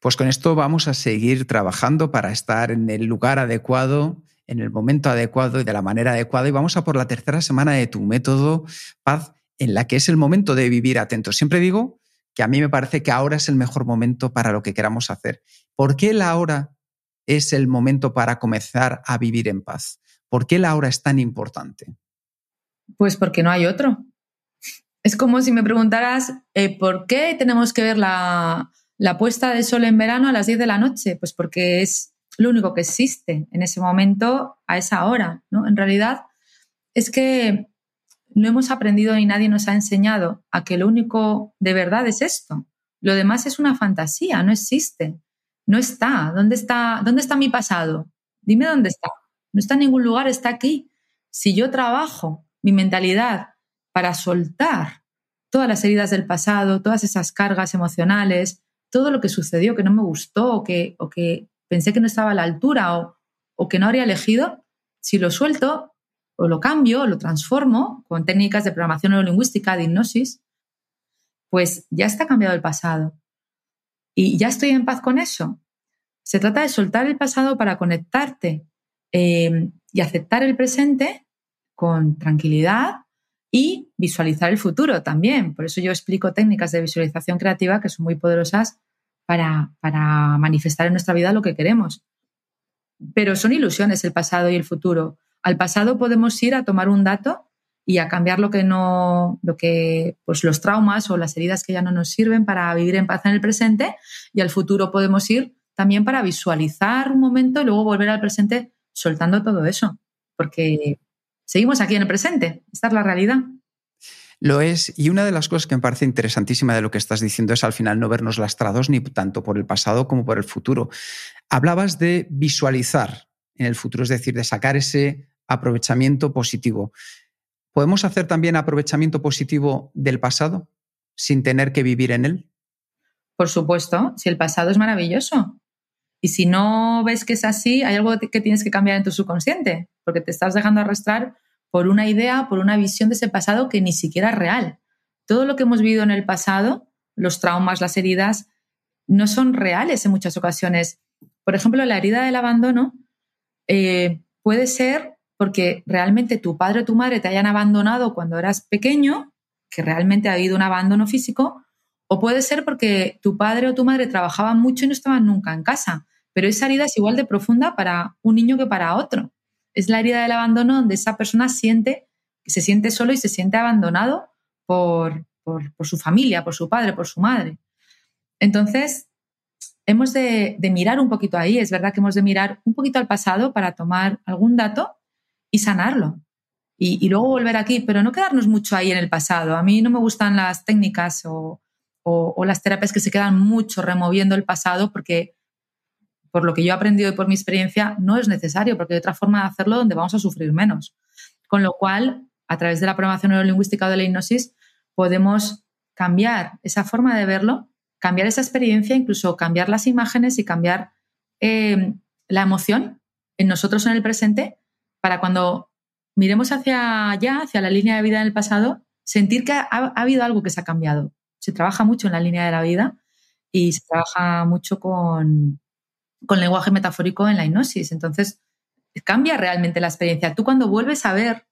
Pues con esto vamos a seguir trabajando para estar en el lugar adecuado, en el momento adecuado y de la manera adecuada. Y vamos a por la tercera semana de tu método Paz, en la que es el momento de vivir atento. Siempre digo que a mí me parece que ahora es el mejor momento para lo que queramos hacer. ¿Por qué la hora es el momento para comenzar a vivir en paz? ¿Por qué la hora es tan importante? Pues porque no hay otro. Es como si me preguntaras, eh, ¿por qué tenemos que ver la, la puesta de sol en verano a las 10 de la noche, pues porque es lo único que existe en ese momento, a esa hora, ¿no? En realidad es que no hemos aprendido y nadie nos ha enseñado a que lo único de verdad es esto. Lo demás es una fantasía, no existe. No está. ¿Dónde está, dónde está mi pasado? Dime dónde está. No está en ningún lugar, está aquí. Si yo trabajo mi mentalidad para soltar todas las heridas del pasado, todas esas cargas emocionales, todo lo que sucedió que no me gustó o que, o que pensé que no estaba a la altura o, o que no habría elegido, si lo suelto o lo cambio o lo transformo con técnicas de programación neurolingüística, de hipnosis, pues ya está cambiado el pasado. Y ya estoy en paz con eso. Se trata de soltar el pasado para conectarte eh, y aceptar el presente con tranquilidad y visualizar el futuro también. Por eso yo explico técnicas de visualización creativa que son muy poderosas para, para manifestar en nuestra vida lo que queremos. Pero son ilusiones el pasado y el futuro. Al pasado podemos ir a tomar un dato y a cambiar lo que no, lo que, pues los traumas o las heridas que ya no nos sirven para vivir en paz en el presente. Y al futuro podemos ir también para visualizar un momento y luego volver al presente soltando todo eso. Porque seguimos aquí en el presente. Esta es la realidad. Lo es, y una de las cosas que me parece interesantísima de lo que estás diciendo es al final no vernos lastrados ni tanto por el pasado como por el futuro. Hablabas de visualizar en el futuro, es decir, de sacar ese aprovechamiento positivo. ¿Podemos hacer también aprovechamiento positivo del pasado sin tener que vivir en él? Por supuesto, si el pasado es maravilloso. Y si no ves que es así, hay algo que tienes que cambiar en tu subconsciente, porque te estás dejando arrastrar por una idea, por una visión de ese pasado que ni siquiera es real. Todo lo que hemos vivido en el pasado, los traumas, las heridas, no son reales en muchas ocasiones. Por ejemplo, la herida del abandono eh, puede ser porque realmente tu padre o tu madre te hayan abandonado cuando eras pequeño, que realmente ha habido un abandono físico, O puede ser porque tu padre o tu madre trabajaban mucho y no estaban nunca en casa. Pero esa herida es igual de profunda para un niño que para otro. Es la herida del abandono donde esa persona siente, se siente solo y se siente abandonado por, por, su familia, por su padre, por su madre. Entonces, hemos de, mirar un poquito ahí. Es verdad que hemos de mirar un poquito al pasado para tomar algún dato y sanarlo. Y, luego volver aquí, pero no quedarnos mucho ahí en el pasado. A mí no me gustan las técnicas o, las terapias que se quedan mucho removiendo el pasado porque, por lo que yo he aprendido y por mi experiencia, no es necesario porque hay otra forma de hacerlo donde vamos a sufrir menos. Con lo cual, a través de la programación neurolingüística o de la hipnosis, podemos cambiar esa forma de verlo, cambiar esa experiencia, incluso cambiar las imágenes y cambiar eh, la emoción en nosotros en el presente para cuando miremos hacia allá, hacia la línea de vida en el pasado, sentir que ha habido algo que se ha cambiado, se trabaja mucho en la línea de la vida y se trabaja mucho con, con lenguaje metafórico en la hipnosis. Entonces, cambia realmente la experiencia. Tú cuando vuelves a ver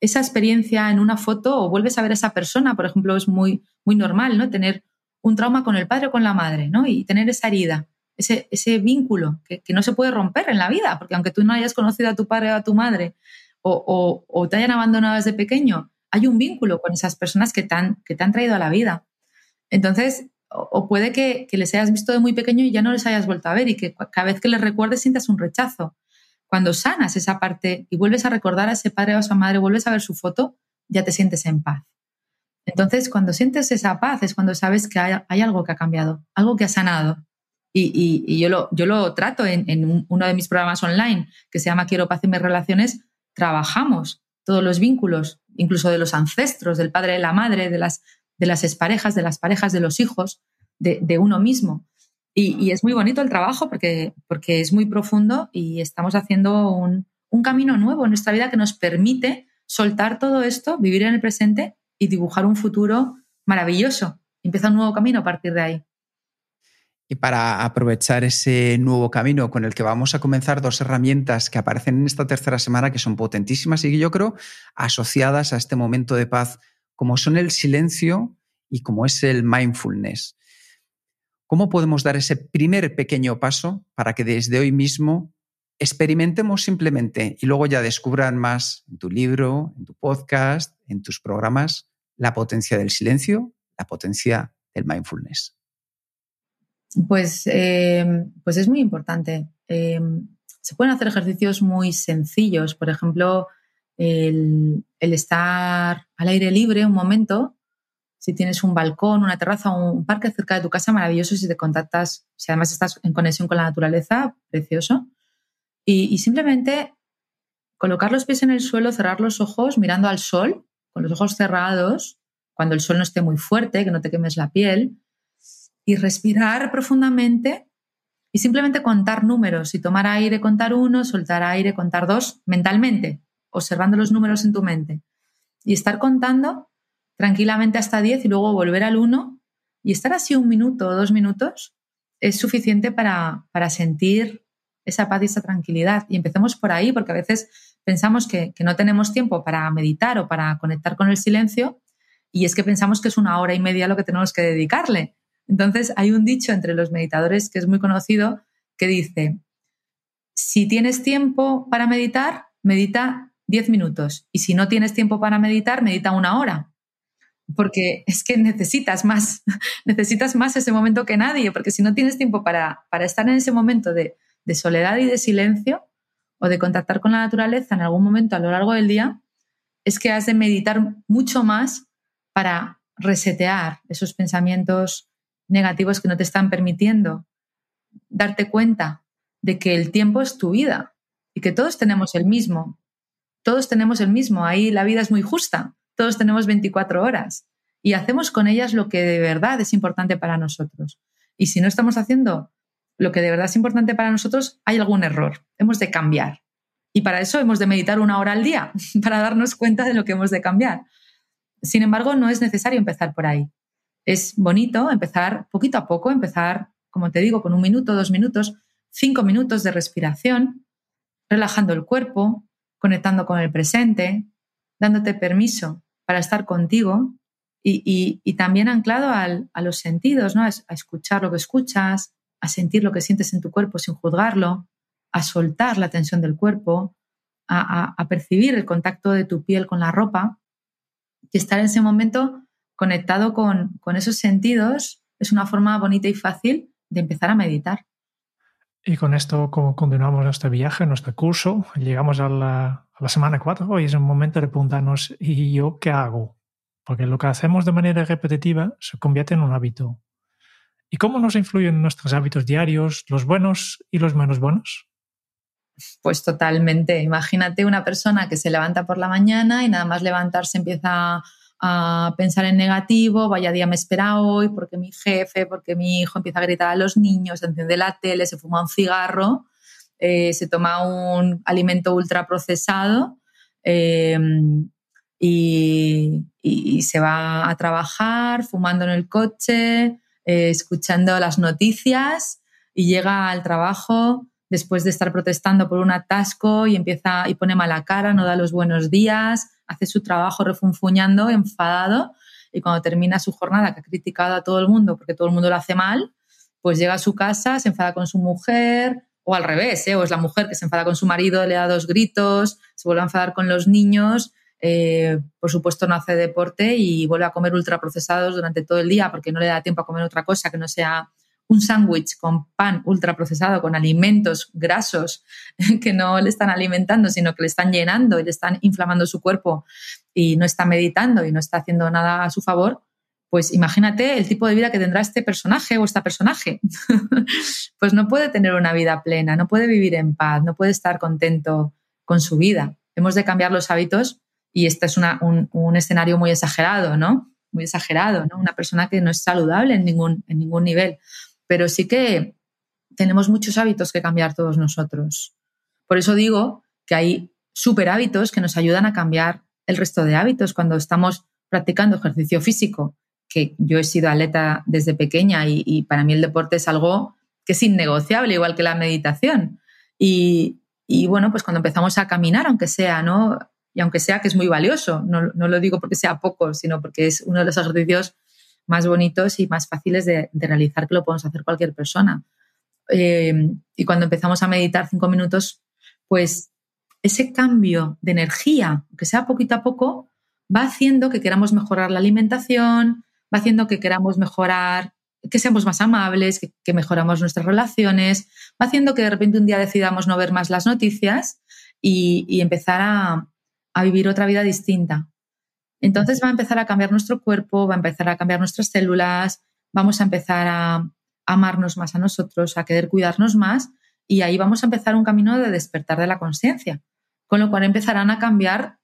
esa experiencia en una foto o vuelves a ver a esa persona, por ejemplo, es muy, muy normal, ¿no? Tener un trauma con el padre o con la madre, ¿no? Y tener esa herida, ese, ese vínculo que, no se puede romper en la vida, porque aunque tú no hayas conocido a tu padre o a tu madre o, o, te hayan abandonado desde pequeño, hay un vínculo con esas personas que te que te han traído a la vida. Entonces, o, puede que, les hayas visto de muy pequeño y ya no les hayas vuelto a ver y que cada vez que les recuerdes sientas un rechazo. Cuando sanas esa parte y vuelves a recordar a ese padre o a esa madre, vuelves a ver su foto, ya te sientes en paz. Entonces, cuando sientes esa paz es cuando sabes que hay, algo que ha cambiado, algo que ha sanado. Y, yo, lo, yo lo trato en, uno de mis programas online, que se llama Quiero paz en mis relaciones. Trabajamos todos los vínculos, incluso de los ancestros, del padre y la madre, de las de las exparejas, de las parejas, de los hijos, de, uno mismo. Y, es muy bonito el trabajo porque, porque es muy profundo y estamos haciendo un, camino nuevo en nuestra vida que nos permite soltar todo esto, vivir en el presente y dibujar un futuro maravilloso. Empieza un nuevo camino a partir de ahí. Y para aprovechar ese nuevo camino con el que vamos a comenzar, dos herramientas que aparecen en esta tercera semana que son potentísimas y que yo creo asociadas a este momento de paz como son el silencio y como es el mindfulness. ¿Cómo podemos dar ese primer pequeño paso para que desde hoy mismo experimentemos simplemente y luego ya descubran más en tu libro, en tu podcast, en tus programas, la potencia del silencio, la potencia del mindfulness? Pues, em, pues es muy importante. Em, se pueden hacer ejercicios muy sencillos. Por ejemplo, el, estar al aire libre un momento, si tienes un balcón, una terraza o un parque cerca de tu casa, maravilloso si te contactas, si además estás en conexión con la naturaleza, precioso. Y, simplemente colocar los pies en el suelo, cerrar los ojos mirando al sol, con los ojos cerrados, cuando el sol no esté muy fuerte, que no te quemes la piel, y respirar profundamente y simplemente contar números y tomar aire, contar uno, soltar aire, contar dos, mentalmente observando los números en tu mente y estar contando tranquilamente hasta 10 y luego volver al 1 y estar así un minuto o dos minutos es suficiente para, sentir esa paz y esa tranquilidad. Y empecemos por ahí, porque a veces pensamos que, que, no tenemos tiempo para meditar o para conectar con el silencio, y es que pensamos que es una hora y media lo que tenemos que dedicarle. Entonces, hay un dicho entre los meditadores que es muy conocido que dice, si tienes tiempo para meditar, medita 10 minutos. Y si no tienes tiempo para meditar, medita una hora. Porque es que necesitas más, necesitas más ese momento que nadie, porque si no tienes tiempo para, para estar en ese momento de, de soledad y de silencio o de contactar con la naturaleza en algún momento a lo largo del día, es que has de meditar mucho más para resetear esos pensamientos negativos que no te están permitiendo darte cuenta de que el tiempo es tu vida y que todos tenemos el mismo todos tenemos el mismo, ahí la vida es muy justa, todos tenemos 24 horas y hacemos con ellas lo que de verdad es importante para nosotros. Y si no estamos haciendo lo que de verdad es importante para nosotros, hay algún error, hemos de cambiar. Y para eso hemos de meditar una hora al día, para darnos cuenta de lo que hemos de cambiar. Sin embargo, no es necesario empezar por ahí. Es bonito empezar poquito a poco, empezar, como te digo, con un minuto, dos minutos, cinco minutos de respiración, relajando el cuerpo, conectando con el presente, dándote permiso para estar contigo y, también anclado a los sentidos, ¿no? A, escuchar lo que escuchas, a sentir lo que sientes en tu cuerpo sin juzgarlo, a soltar la tensión del cuerpo, a, percibir el contacto de tu piel con la ropa y estar en ese momento conectado con, esos sentidos es una forma bonita y fácil de empezar a meditar. Y con esto como continuamos nuestro viaje, nuestro curso, llegamos a la, semana 4 y es un momento de preguntarnos, ¿y yo qué hago? porque lo que hacemos de manera repetitiva se convierte en un hábito. ¿Y cómo nos influyen nuestros hábitos diarios, los buenos y los menos buenos? Pues totalmente. Imagínate una persona que se levanta por la mañana y nada más levantarse empieza a pensar en negativo, vaya día me espera hoy, porque mi jefe, porque mi hijo empieza a gritar a los niños, enciende la tele, se fuma un cigarro, eh, se toma un alimento ultraprocesado eh, y, se va a trabajar fumando en el coche, eh, escuchando las noticias y llega al trabajo después de estar protestando por un atasco y empieza y pone mala cara, no da los buenos días, hace su trabajo refunfuñando, enfadado y cuando termina su jornada que ha criticado a todo el mundo porque todo el mundo lo hace mal, pues llega a su casa, se enfada con su mujer o al revés, ¿eh? o es la mujer que se enfada con su marido, le da dos gritos, se vuelve a enfadar con los niños eh, por supuesto no hace deporte y vuelve a comer ultraprocesados durante todo el día porque no le da tiempo a comer otra cosa que no sea un sándwich con pan ultraprocesado, con alimentos grasos que no le están alimentando, sino que le están llenando y le están inflamando su cuerpo y no está meditando y no está haciendo nada a su favor, pues imagínate el tipo de vida que tendrá este personaje o esta personaje. pues no puede tener una vida plena, no puede vivir en paz, no puede estar contento con su vida. Hemos de cambiar los hábitos y este es un, escenario muy exagerado, ¿no? Muy exagerado, ¿no? Una persona que no es saludable en ningún, en ningún nivel. Pero sí que tenemos muchos hábitos que cambiar todos nosotros. Por eso digo que hay super hábitos que nos ayudan a cambiar el resto de hábitos cuando estamos practicando ejercicio físico, que yo he sido atleta desde pequeña y, para mí el deporte es algo que es innegociable, igual que la meditación. Y, bueno, pues cuando empezamos a caminar, aunque sea, ¿no? y aunque sea que es muy valioso, no, lo digo porque sea poco, sino porque es uno de los ejercicios más bonitos y más fáciles de, realizar que lo podemos hacer cualquier persona. Eh, y cuando empezamos a meditar cinco minutos, pues ese cambio de energía, aunque sea poquito a poco, va haciendo que queramos mejorar la alimentación, va haciendo que queramos mejorar, que seamos más amables, que mejoramos nuestras relaciones, va haciendo que de repente un día decidamos no ver más las noticias y empezar a, a vivir otra vida distinta. Entonces va a empezar a cambiar nuestro cuerpo, va a empezar a cambiar nuestras células, vamos a empezar a amarnos más a nosotros, a querer cuidarnos más y ahí vamos a empezar un camino de despertar de la conciencia, con lo cual empezarán a cambiar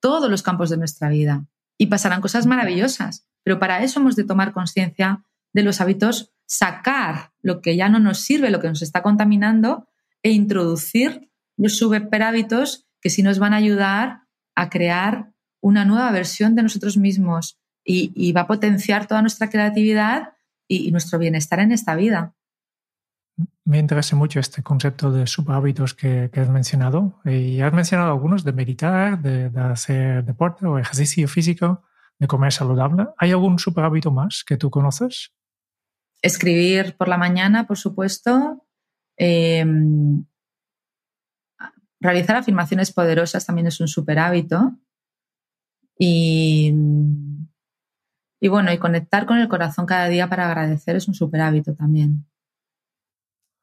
todos los campos de nuestra vida y pasarán cosas maravillosas. Pero para eso hemos de tomar conciencia de los hábitos, sacar lo que ya no nos sirve, lo que nos está contaminando e introducir los superhábitos que sí nos van a ayudar a crear una nueva versión de nosotros mismos y, va a potenciar toda nuestra creatividad y, nuestro bienestar en esta vida. Me interesa mucho este concepto de subhábitos que, que has mencionado. Y has mencionado algunos de meditar, de, hacer deporte o ejercicio físico, de comer saludable. ¿Hay algún subhábito más que tú conoces? Escribir por la mañana, por supuesto. Em, realizar afirmaciones poderosas también es un super hábito. Y, y bueno, y conectar con el corazón cada día para agradecer es un super hábito también.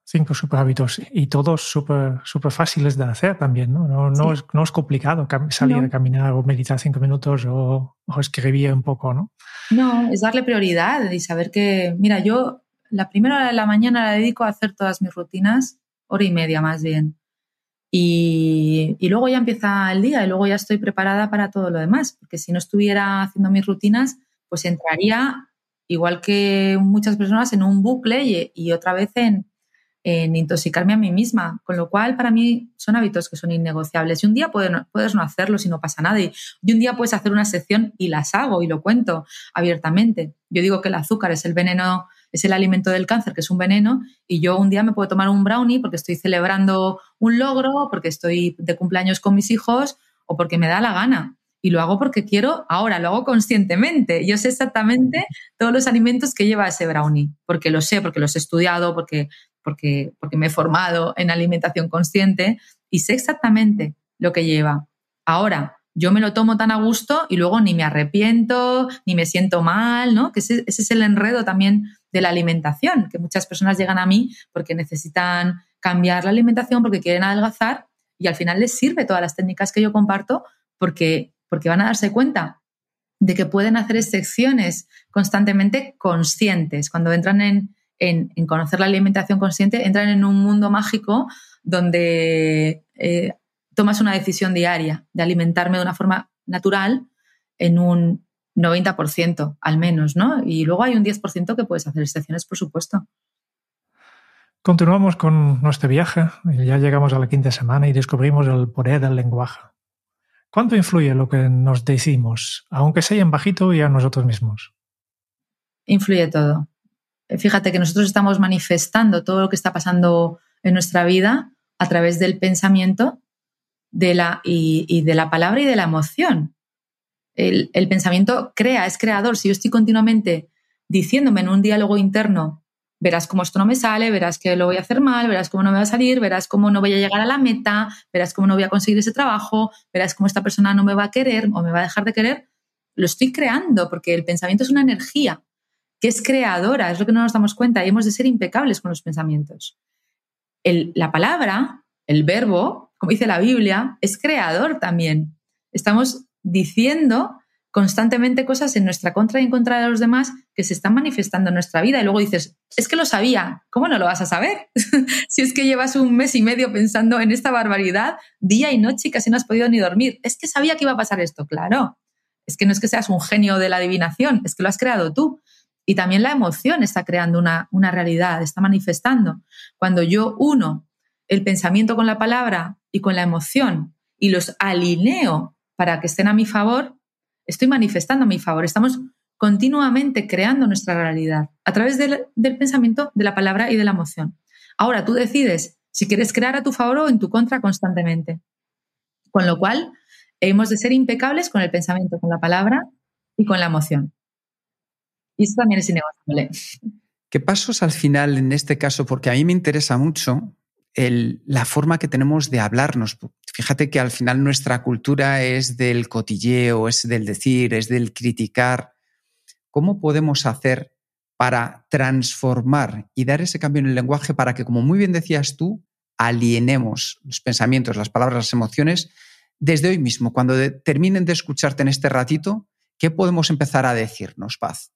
Cinco super hábitos y todos súper super fáciles de hacer también, ¿no? No, es, no es, complicado salir a caminar o meditar cinco minutos o, o, escribir un poco, ¿no? No, es darle prioridad y saber que, mira, yo la primera hora de la mañana la dedico a hacer todas mis rutinas, hora y media más bien. Y, luego ya empieza el día y luego ya estoy preparada para todo lo demás, porque si no estuviera haciendo mis rutinas, pues entraría, igual que muchas personas, en un bucle y, otra vez en, intoxicarme a mí misma. Con lo cual, para mí son hábitos que son innegociables. Y un día puedes no, puedes no hacerlo si no pasa nada. Y, y, un día puedes hacer una sección y las hago y lo cuento abiertamente. Yo digo que el azúcar es el veneno es el alimento del cáncer, que es un veneno, y yo un día me puedo tomar un brownie porque estoy celebrando un logro, porque estoy de cumpleaños con mis hijos o porque me da la gana. y lo hago porque quiero ahora, lo hago conscientemente. Yo sé exactamente todos los alimentos que lleva ese brownie, porque lo sé, porque los he estudiado, porque, porque, porque me he formado en alimentación consciente y sé exactamente lo que lleva. Ahora, yo me lo tomo tan a gusto y luego ni me arrepiento, ni me siento mal, ¿no? Que ese, ese, es el enredo también de la alimentación, que muchas personas llegan a mí porque necesitan cambiar la alimentación, porque quieren adelgazar y al final les sirve todas las técnicas que yo comparto porque, porque van a darse cuenta de que pueden hacer excepciones constantemente conscientes. Cuando entran en, en, conocer la alimentación consciente, entran en un mundo mágico donde eh, tomas una decisión diaria de alimentarme de una forma natural en un 90% al menos, ¿no? Y luego hay un 10% que puedes hacer excepciones, por supuesto. Continuamos con nuestro viaje. Ya llegamos a la quinta semana y descubrimos el poder del lenguaje. ¿Cuánto influye lo que nos decimos, aunque sea en bajito y a nosotros mismos? Influye todo. Fíjate que nosotros estamos manifestando todo lo que está pasando en nuestra vida a través del pensamiento de la, y, de la palabra y de la emoción. El, pensamiento crea, es creador. Si yo estoy continuamente diciéndome en un diálogo interno, verás cómo esto no me sale, verás que lo voy a hacer mal, verás cómo no me va a salir, verás cómo no voy a llegar a la meta, verás cómo no voy a conseguir ese trabajo, verás cómo esta persona no me va a querer o me va a dejar de querer, lo estoy creando porque el pensamiento es una energía que es creadora, es lo que no nos damos cuenta y hemos de ser impecables con los pensamientos. El, la palabra, el verbo, como dice la Biblia, es creador también. Estamos diciendo constantemente cosas en nuestra contra y en contra de los demás que se están manifestando en nuestra vida. Y luego dices, es que lo sabía, ¿cómo no lo vas a saber? si es que llevas un mes y medio pensando en esta barbaridad día y noche y casi no has podido ni dormir. Es que sabía que iba a pasar esto, claro. Es que no es que seas un genio de la adivinación, es que lo has creado tú. Y también la emoción está creando una, una realidad, está manifestando. Cuando yo uno el pensamiento con la palabra y con la emoción y los alineo para que estén a mi favor, estoy manifestando a mi favor. Estamos continuamente creando nuestra realidad a través del, pensamiento, de la palabra y de la emoción. Ahora tú decides si quieres crear a tu favor o en tu contra constantemente. Con lo cual, hemos de ser impecables con el pensamiento, con la palabra y con la emoción. Y eso también es innegociable. ¿Qué pasos al final en este caso? Porque a mí me interesa mucho la forma que tenemos de hablarnos. Fíjate que al final nuestra cultura es del cotilleo, es del decir, es del criticar. ¿Cómo podemos hacer para transformar y dar ese cambio en el lenguaje para que, como muy bien decías tú, alienemos los pensamientos, las palabras, las emociones desde hoy mismo? Cuando terminen de escucharte en este ratito, ¿qué podemos empezar a decirnos, Paz?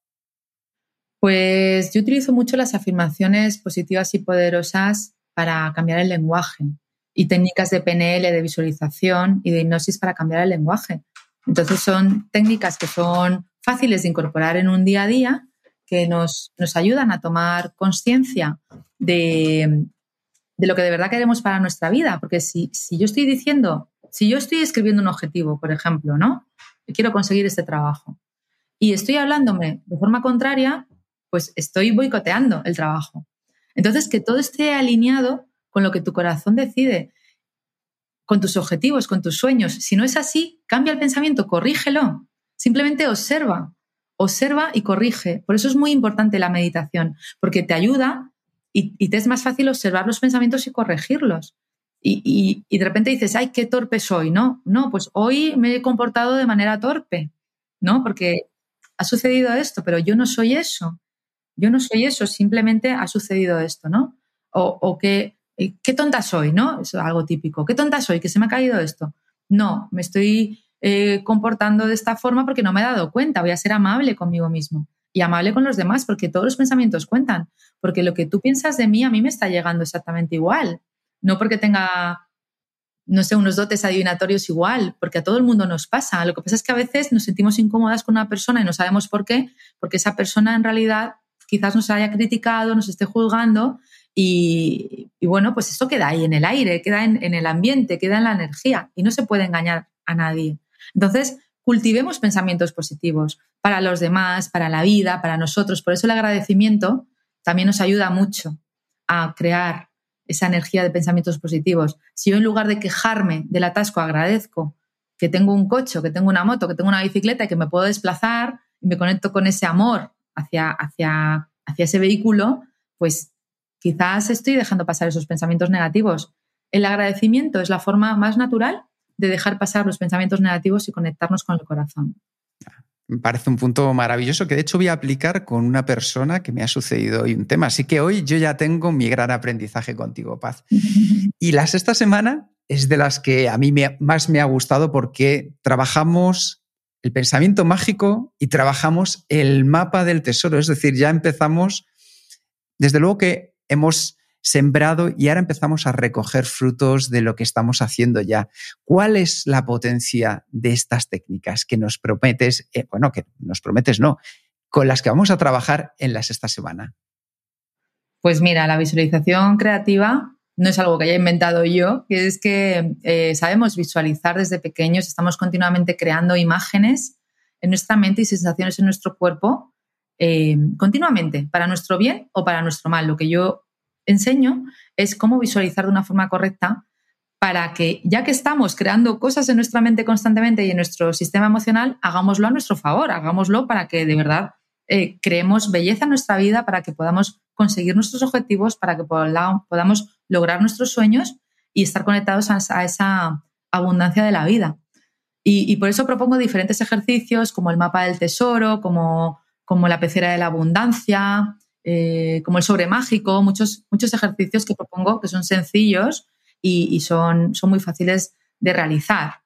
Pues yo utilizo mucho las afirmaciones positivas y poderosas para cambiar el lenguaje y técnicas de PNL, de visualización y de hipnosis para cambiar el lenguaje. Entonces son técnicas que son fáciles de incorporar en un día a día, que nos, nos ayudan a tomar conciencia de, de, lo que de verdad queremos para nuestra vida. Porque si, si yo estoy diciendo, si yo estoy escribiendo un objetivo, por ejemplo, ¿no? quiero conseguir este trabajo y estoy hablándome de forma contraria, pues estoy boicoteando el trabajo. Entonces, que todo esté alineado con lo que tu corazón decide, con tus objetivos, con tus sueños. Si no es así, cambia el pensamiento, corrígelo. Simplemente observa, observa y corrige. Por eso es muy importante la meditación, porque te ayuda y, te es más fácil observar los pensamientos y corregirlos. Y, y, de repente dices, ay, qué torpe soy, ¿no? No, pues hoy me he comportado de manera torpe, ¿no? Porque ha sucedido esto, pero yo no soy eso yo no soy eso, simplemente ha sucedido esto, ¿no? O, que, eh, qué tonta soy, ¿no? Es algo típico. ¿Qué tonta soy? Que se me ha caído esto. No, me estoy eh, comportando de esta forma porque no me he dado cuenta. Voy a ser amable conmigo mismo y amable con los demás porque todos los pensamientos cuentan. Porque lo que tú piensas de mí a mí me está llegando exactamente igual. No porque tenga, no sé, unos dotes adivinatorios igual, porque a todo el mundo nos pasa. Lo que pasa es que a veces nos sentimos incómodas con una persona y no sabemos por qué, porque esa persona en realidad quizás nos haya criticado, nos esté juzgando y, bueno, pues esto queda ahí en el aire, queda en, en el ambiente, queda en la energía y no se puede engañar a nadie. Entonces, cultivemos pensamientos positivos para los demás, para la vida, para nosotros. Por eso el agradecimiento también nos ayuda mucho a crear esa energía de pensamientos positivos. Si yo en lugar de quejarme del atasco agradezco que tengo un coche, que tengo una moto, que tengo una bicicleta y que me puedo desplazar y me conecto con ese amor hacia, hacia, hacia ese vehículo, pues quizás estoy dejando pasar esos pensamientos negativos. El agradecimiento es la forma más natural de dejar pasar los pensamientos negativos y conectarnos con el corazón. Me parece un punto maravilloso que de hecho voy a aplicar con una persona que me ha sucedido hoy un tema. Así que hoy yo ya tengo mi gran aprendizaje contigo, Paz. Y la sexta semana es de las que a mí más me ha gustado porque trabajamos el pensamiento mágico y trabajamos el mapa del tesoro. Es decir, ya empezamos, desde luego que hemos sembrado y ahora empezamos a recoger frutos de lo que estamos haciendo ya. ¿Cuál es la potencia de estas técnicas que nos prometes, eh, bueno, que nos prometes no, con las que vamos a trabajar en la sexta semana? Pues mira, la visualización creativa no es algo que haya inventado yo, que es que eh, sabemos visualizar desde pequeños, estamos continuamente creando imágenes en nuestra mente y sensaciones en nuestro cuerpo eh, continuamente, para nuestro bien o para nuestro mal. Lo que yo enseño es cómo visualizar de una forma correcta para que, ya que estamos creando cosas en nuestra mente constantemente y en nuestro sistema emocional, hagámoslo a nuestro favor, hagámoslo para que de verdad eh, creemos belleza en nuestra vida, para que podamos conseguir nuestros objetivos, para que podamos lograr nuestros sueños y estar conectados a, esa abundancia de la vida. Y, por eso propongo diferentes ejercicios como el mapa del tesoro, como, como la pecera de la abundancia, eh, como el sobre mágico, muchos, muchos ejercicios que propongo que son sencillos y, son, son muy fáciles de realizar.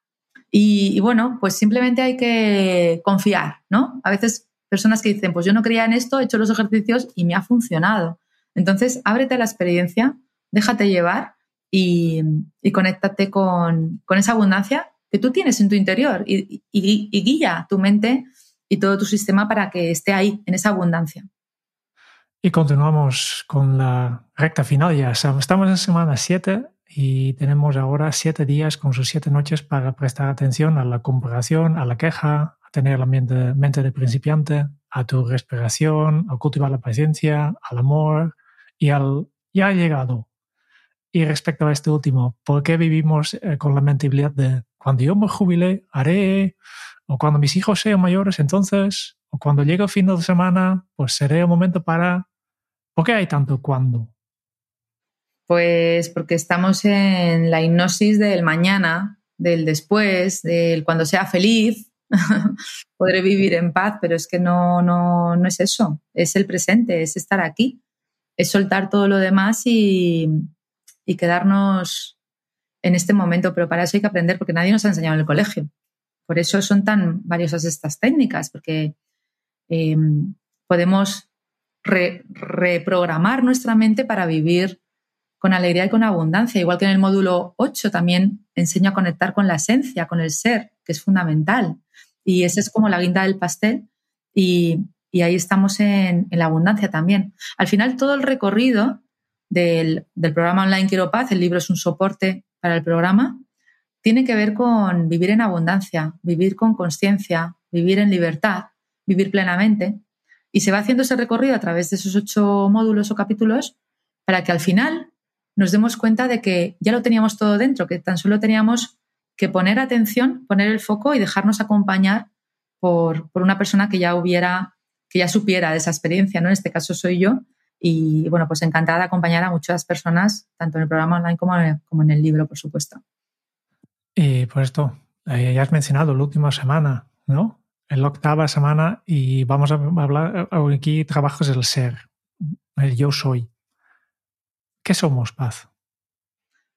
Y, bueno, pues simplemente hay que confiar, ¿no? A veces personas que dicen, pues yo no creía en esto, he hecho los ejercicios y me ha funcionado. Entonces, ábrete la experiencia, déjate llevar y, conéctate con, esa abundancia que tú tienes en tu interior y, guía tu mente y todo tu sistema para que esté ahí, en esa abundancia. Y continuamos con la recta final ya. Estamos en semana 7 y tenemos ahora 7 días con sus 7 noches para prestar atención a la comparación, a la queja, tener la mente, de principiante, a tu respiración, a cultivar la paciencia, al amor y al ya llegado. Y respecto a este último, ¿por qué vivimos eh, con la mentalidad de cuando yo me jubile, haré, o cuando mis hijos sean mayores, entonces, o cuando llegue el fin de semana, pues seré el momento para ¿Por qué hay tanto cuando? Pues porque estamos en la hipnosis del mañana, del después, del cuando sea feliz, podré vivir en paz, pero es que no, no, no es eso, es el presente, es estar aquí, es soltar todo lo demás y, y quedarnos en este momento, pero para eso hay que aprender porque nadie nos ha enseñado en el colegio. Por eso son tan valiosas estas técnicas, porque eh, podemos reprogramar nuestra mente para vivir con alegría y con abundancia. Igual que en el módulo 8 también enseño a conectar con la esencia, con el ser, que es fundamental. Y esa es como la guinda del pastel y, ahí estamos en, la abundancia también. Al final, todo el recorrido del, del programa online Quiero Paz, el libro es un soporte para el programa, tiene que ver con vivir en abundancia, vivir con conciencia, vivir en libertad, vivir plenamente. Y se va haciendo ese recorrido a través de esos ocho módulos o capítulos para que al final nos demos cuenta de que ya lo teníamos todo dentro, que tan solo teníamos que poner atención, poner el foco y dejarnos acompañar por, una persona que ya hubiera, que ya supiera de esa experiencia, ¿no? En este caso soy yo. Y bueno, pues encantada de acompañar a muchas personas, tanto en el programa online como en el, como en el libro, por supuesto. Y por esto, eh, ya has mencionado la última semana, ¿no? en la octava semana y vamos a hablar aquí trabajos del ser, el yo soy. ¿Qué somos, Paz?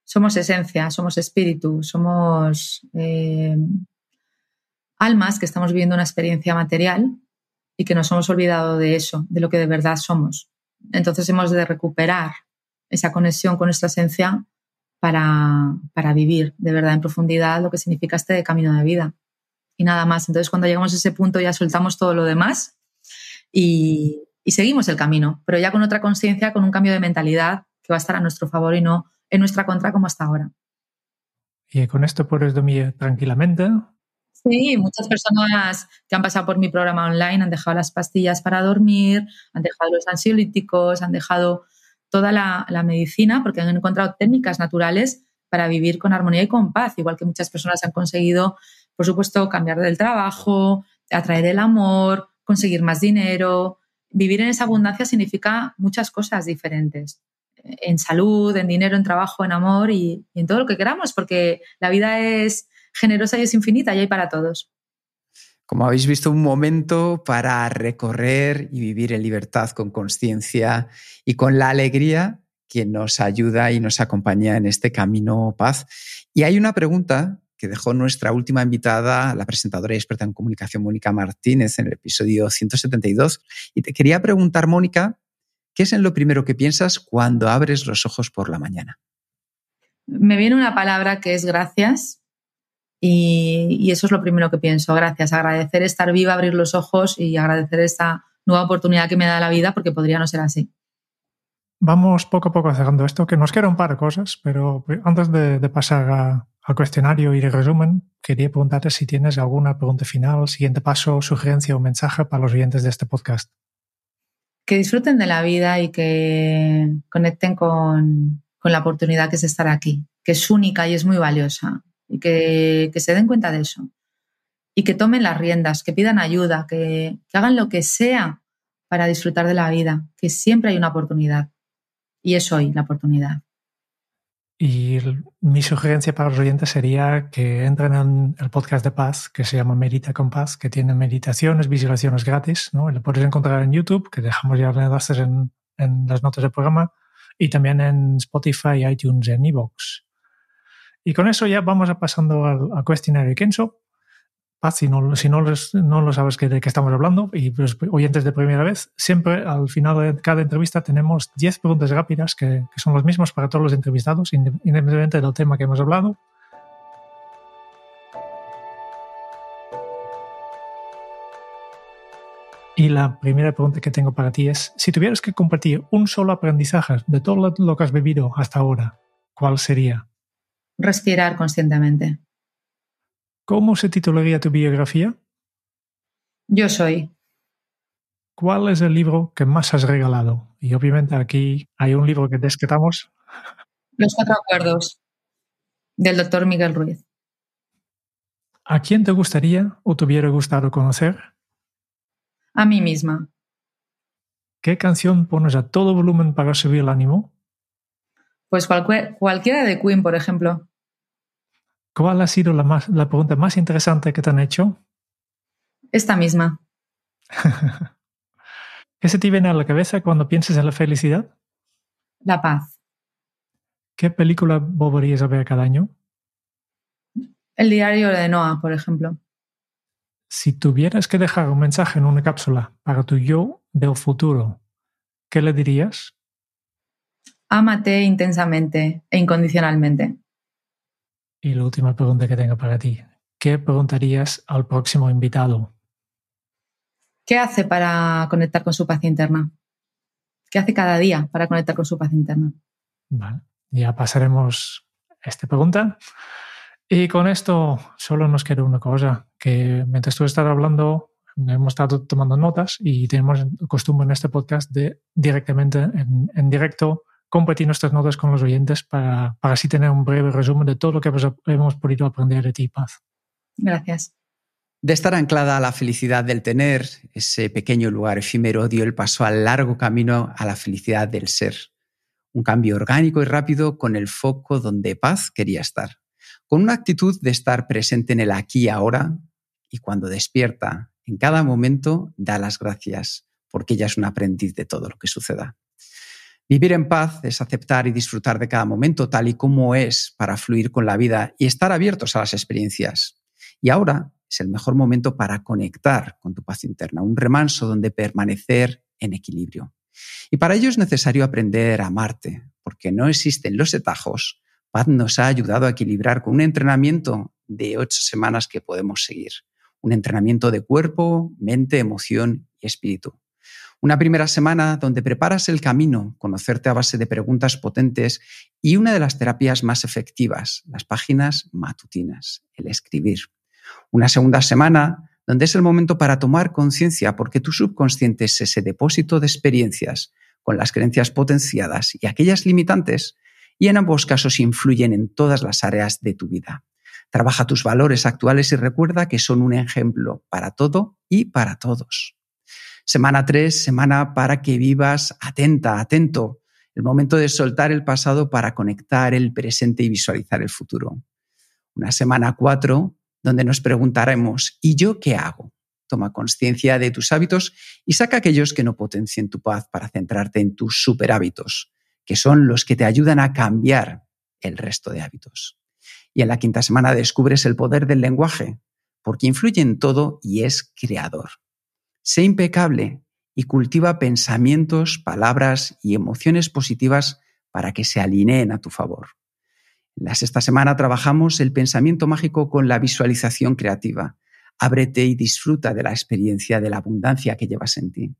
Somos esencia, somos espíritu, somos eh, almas que estamos viviendo una experiencia material y que nos hemos olvidado de eso, de lo que de verdad somos. Entonces hemos de recuperar esa conexión con nuestra esencia para, para vivir de verdad en profundidad lo que significa este camino de vida y nada más. Entonces, cuando llegamos a ese punto ya soltamos todo lo demás y, seguimos el camino, pero ya con otra conciencia, con un cambio de mentalidad que va a estar a nuestro favor y no en nuestra contra como hasta ahora. ¿Y con esto puedes dormir tranquilamente? Sí, muchas personas que han pasado por mi programa online han dejado las pastillas para dormir, han dejado los ansiolíticos, han dejado toda la, la medicina porque han encontrado técnicas naturales para vivir con armonía y con paz, igual que muchas personas han conseguido, por supuesto, cambiar del trabajo, atraer el amor, conseguir más dinero. Vivir en esa abundancia significa muchas cosas diferentes, en salud, en dinero, en trabajo, en amor y, en todo lo que queramos, porque la vida es generosa y es infinita y hay para todos. Como habéis visto, un momento para recorrer y vivir en libertad con conciencia y con la alegría que nos ayuda y nos acompaña en este camino paz. Y hay una pregunta que dejó nuestra última invitada, la presentadora y experta en comunicación Mónica Martínez, en el episodio 172. Y te quería preguntar, Mónica, ¿qué es en lo primero que piensas cuando abres los ojos por la mañana? Me viene una palabra que es gracias y, eso es lo primero que pienso. Gracias. Agradecer estar viva, abrir los ojos y agradecer esta nueva oportunidad que me da la vida porque podría no ser así. Vamos poco a poco cerrando esto, que nos queda un par de cosas, pero antes de, pasar al cuestionario y el resumen, quería preguntarte si tienes alguna pregunta final, siguiente paso, sugerencia o mensaje para los oyentes de este podcast. Que disfruten de la vida y que conecten con, con la oportunidad que es estar aquí, que es única y es muy valiosa y que, se den cuenta de eso. Y que tomen las riendas, que pidan ayuda, que, hagan lo que sea para disfrutar de la vida, que siempre hay una oportunidad. Y es hoy la oportunidad. Y mi sugerencia para los oyentes sería que entren en el podcast de paz que se llama Medita con Paz, que tiene meditaciones, visualizaciones gratis, ¿no? lo puedes encontrar en YouTube, que dejamos ya enlaces en, las notas del programa, y también en Spotify, iTunes, en iVoox. Y con eso ya vamos a pasando al, cuestionario Kenso. Paz, si no, si no, lo sabes de qué estamos hablando, y pues, oyentes de primera vez, siempre al final de cada entrevista tenemos 10 preguntas rápidas que, que son las mismas para todos los entrevistados, independientemente del tema que hemos hablado. Y la primera pregunta que tengo para ti es, si tuvieras que compartir un solo aprendizaje de todo lo que has vivido hasta ahora, ¿cuál sería? respirar conscientemente. ¿Cómo se titularía tu biografía? Yo soy. ¿Cuál es el libro que más has regalado? Y obviamente aquí hay un libro que descretamos. Los cuatro acuerdos del doctor Miguel Ruiz. ¿A quién te gustaría o te hubiera gustado conocer? A mí misma. ¿Qué canción pones a todo volumen para subir el ánimo? Pues cualquiera de Queen, por ejemplo. ¿Cuál ha sido la, más, la pregunta más interesante que te han hecho? Esta misma. ¿Qué se te viene a la cabeza cuando piensas en la felicidad? La paz. ¿Qué película volverías a ver cada año? El diario de Noah, por ejemplo. Si tuvieras que dejar un mensaje en una cápsula para tu yo del futuro, ¿qué le dirías? Ámate intensamente e incondicionalmente. Y la última pregunta que tengo para ti. ¿Qué preguntarías al próximo invitado? ¿Qué hace para conectar con su paz interna? ¿Qué hace cada día para conectar con su paz interna? Vale, ya pasaremos esta pregunta. Y con esto solo nos queda una cosa, que mientras tú estás hablando, hemos estado tomando notas y tenemos costumbre en este podcast de directamente en, en directo compartir nuestras notas con los oyentes para, para así tener un breve resumen de todo lo que hemos podido aprender de ti, Paz. Gracias. De estar anclada a la felicidad del tener, ese pequeño lugar efímero dio el paso al largo camino a la felicidad del ser. Un cambio orgánico y rápido con el foco donde paz quería estar. Con una actitud de estar presente en el aquí y ahora y cuando despierta, en cada momento, da las gracias, porque ella es un aprendiz de todo lo que suceda. Vivir en paz es aceptar y disfrutar de cada momento tal y como es para fluir con la vida y estar abiertos a las experiencias. Y ahora es el mejor momento para conectar con tu paz interna, un remanso donde permanecer en equilibrio. Y para ello es necesario aprender a amarte, porque no existen los etajos. Paz nos ha ayudado a equilibrar con un entrenamiento de ocho semanas que podemos seguir. Un entrenamiento de cuerpo, mente, emoción y espíritu. Una primera semana donde preparas el camino, conocerte a base de preguntas potentes y una de las terapias más efectivas, las páginas matutinas, el escribir. Una segunda semana donde es el momento para tomar conciencia porque tu subconsciente es ese depósito de experiencias con las creencias potenciadas y aquellas limitantes y en ambos casos influyen en todas las áreas de tu vida. Trabaja tus valores actuales y recuerda que son un ejemplo para todo y para todos. Semana 3, semana para que vivas atenta, atento. El momento de soltar el pasado para conectar el presente y visualizar el futuro. Una semana 4, donde nos preguntaremos, ¿y yo qué hago? Toma conciencia de tus hábitos y saca aquellos que no potencien tu paz para centrarte en tus superhábitos, que son los que te ayudan a cambiar el resto de hábitos. Y en la quinta semana descubres el poder del lenguaje, porque influye en todo y es creador. Sé impecable y cultiva pensamientos, palabras y emociones positivas para que se alineen a tu favor. En la sexta semana trabajamos el pensamiento mágico con la visualización creativa. Ábrete y disfruta de la experiencia de la abundancia que llevas en ti.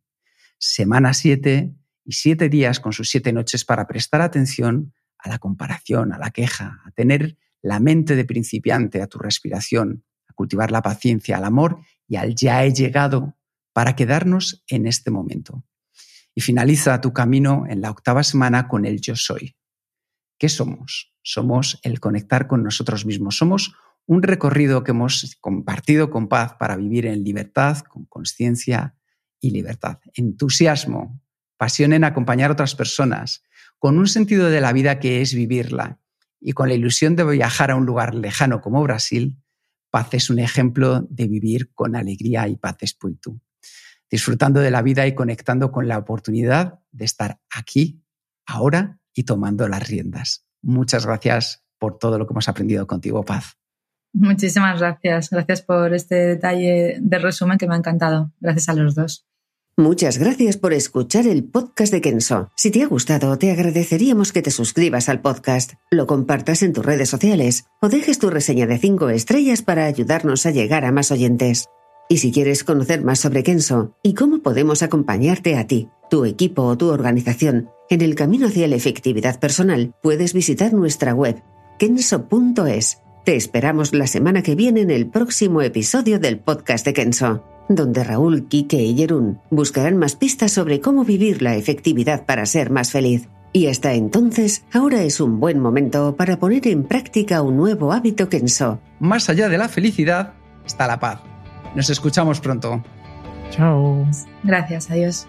Semana 7 y siete días con sus siete noches para prestar atención a la comparación, a la queja, a tener la mente de principiante, a tu respiración, a cultivar la paciencia, al amor y al ya he llegado para quedarnos en este momento. Y finaliza tu camino en la octava semana con el yo soy. ¿Qué somos? Somos el conectar con nosotros mismos. Somos un recorrido que hemos compartido con paz para vivir en libertad, con conciencia y libertad. Entusiasmo, pasión en acompañar a otras personas, con un sentido de la vida que es vivirla y con la ilusión de viajar a un lugar lejano como Brasil, Paz es un ejemplo de vivir con alegría y paz espíritu, disfrutando de la vida y conectando con la oportunidad de estar aquí, ahora y tomando las riendas. Muchas gracias por todo lo que hemos aprendido contigo, Paz. Muchísimas gracias. Gracias por este detalle de resumen que me ha encantado. Gracias a los dos. Muchas gracias por escuchar el podcast de Kenso. Si te ha gustado, te agradeceríamos que te suscribas al podcast, lo compartas en tus redes sociales o dejes tu reseña de 5 estrellas para ayudarnos a llegar a más oyentes. Y si quieres conocer más sobre Kenso y cómo podemos acompañarte a ti, tu equipo o tu organización en el camino hacia la efectividad personal, puedes visitar nuestra web kenso.es. Te esperamos la semana que viene en el próximo episodio del podcast de Kenso donde Raúl, Quique y Jerún buscarán más pistas sobre cómo vivir la efectividad para ser más feliz. Y hasta entonces, ahora es un buen momento para poner en práctica un nuevo hábito Kenso. Más allá de la felicidad está la paz. Nos escuchamos pronto. Chao. Gracias, adiós.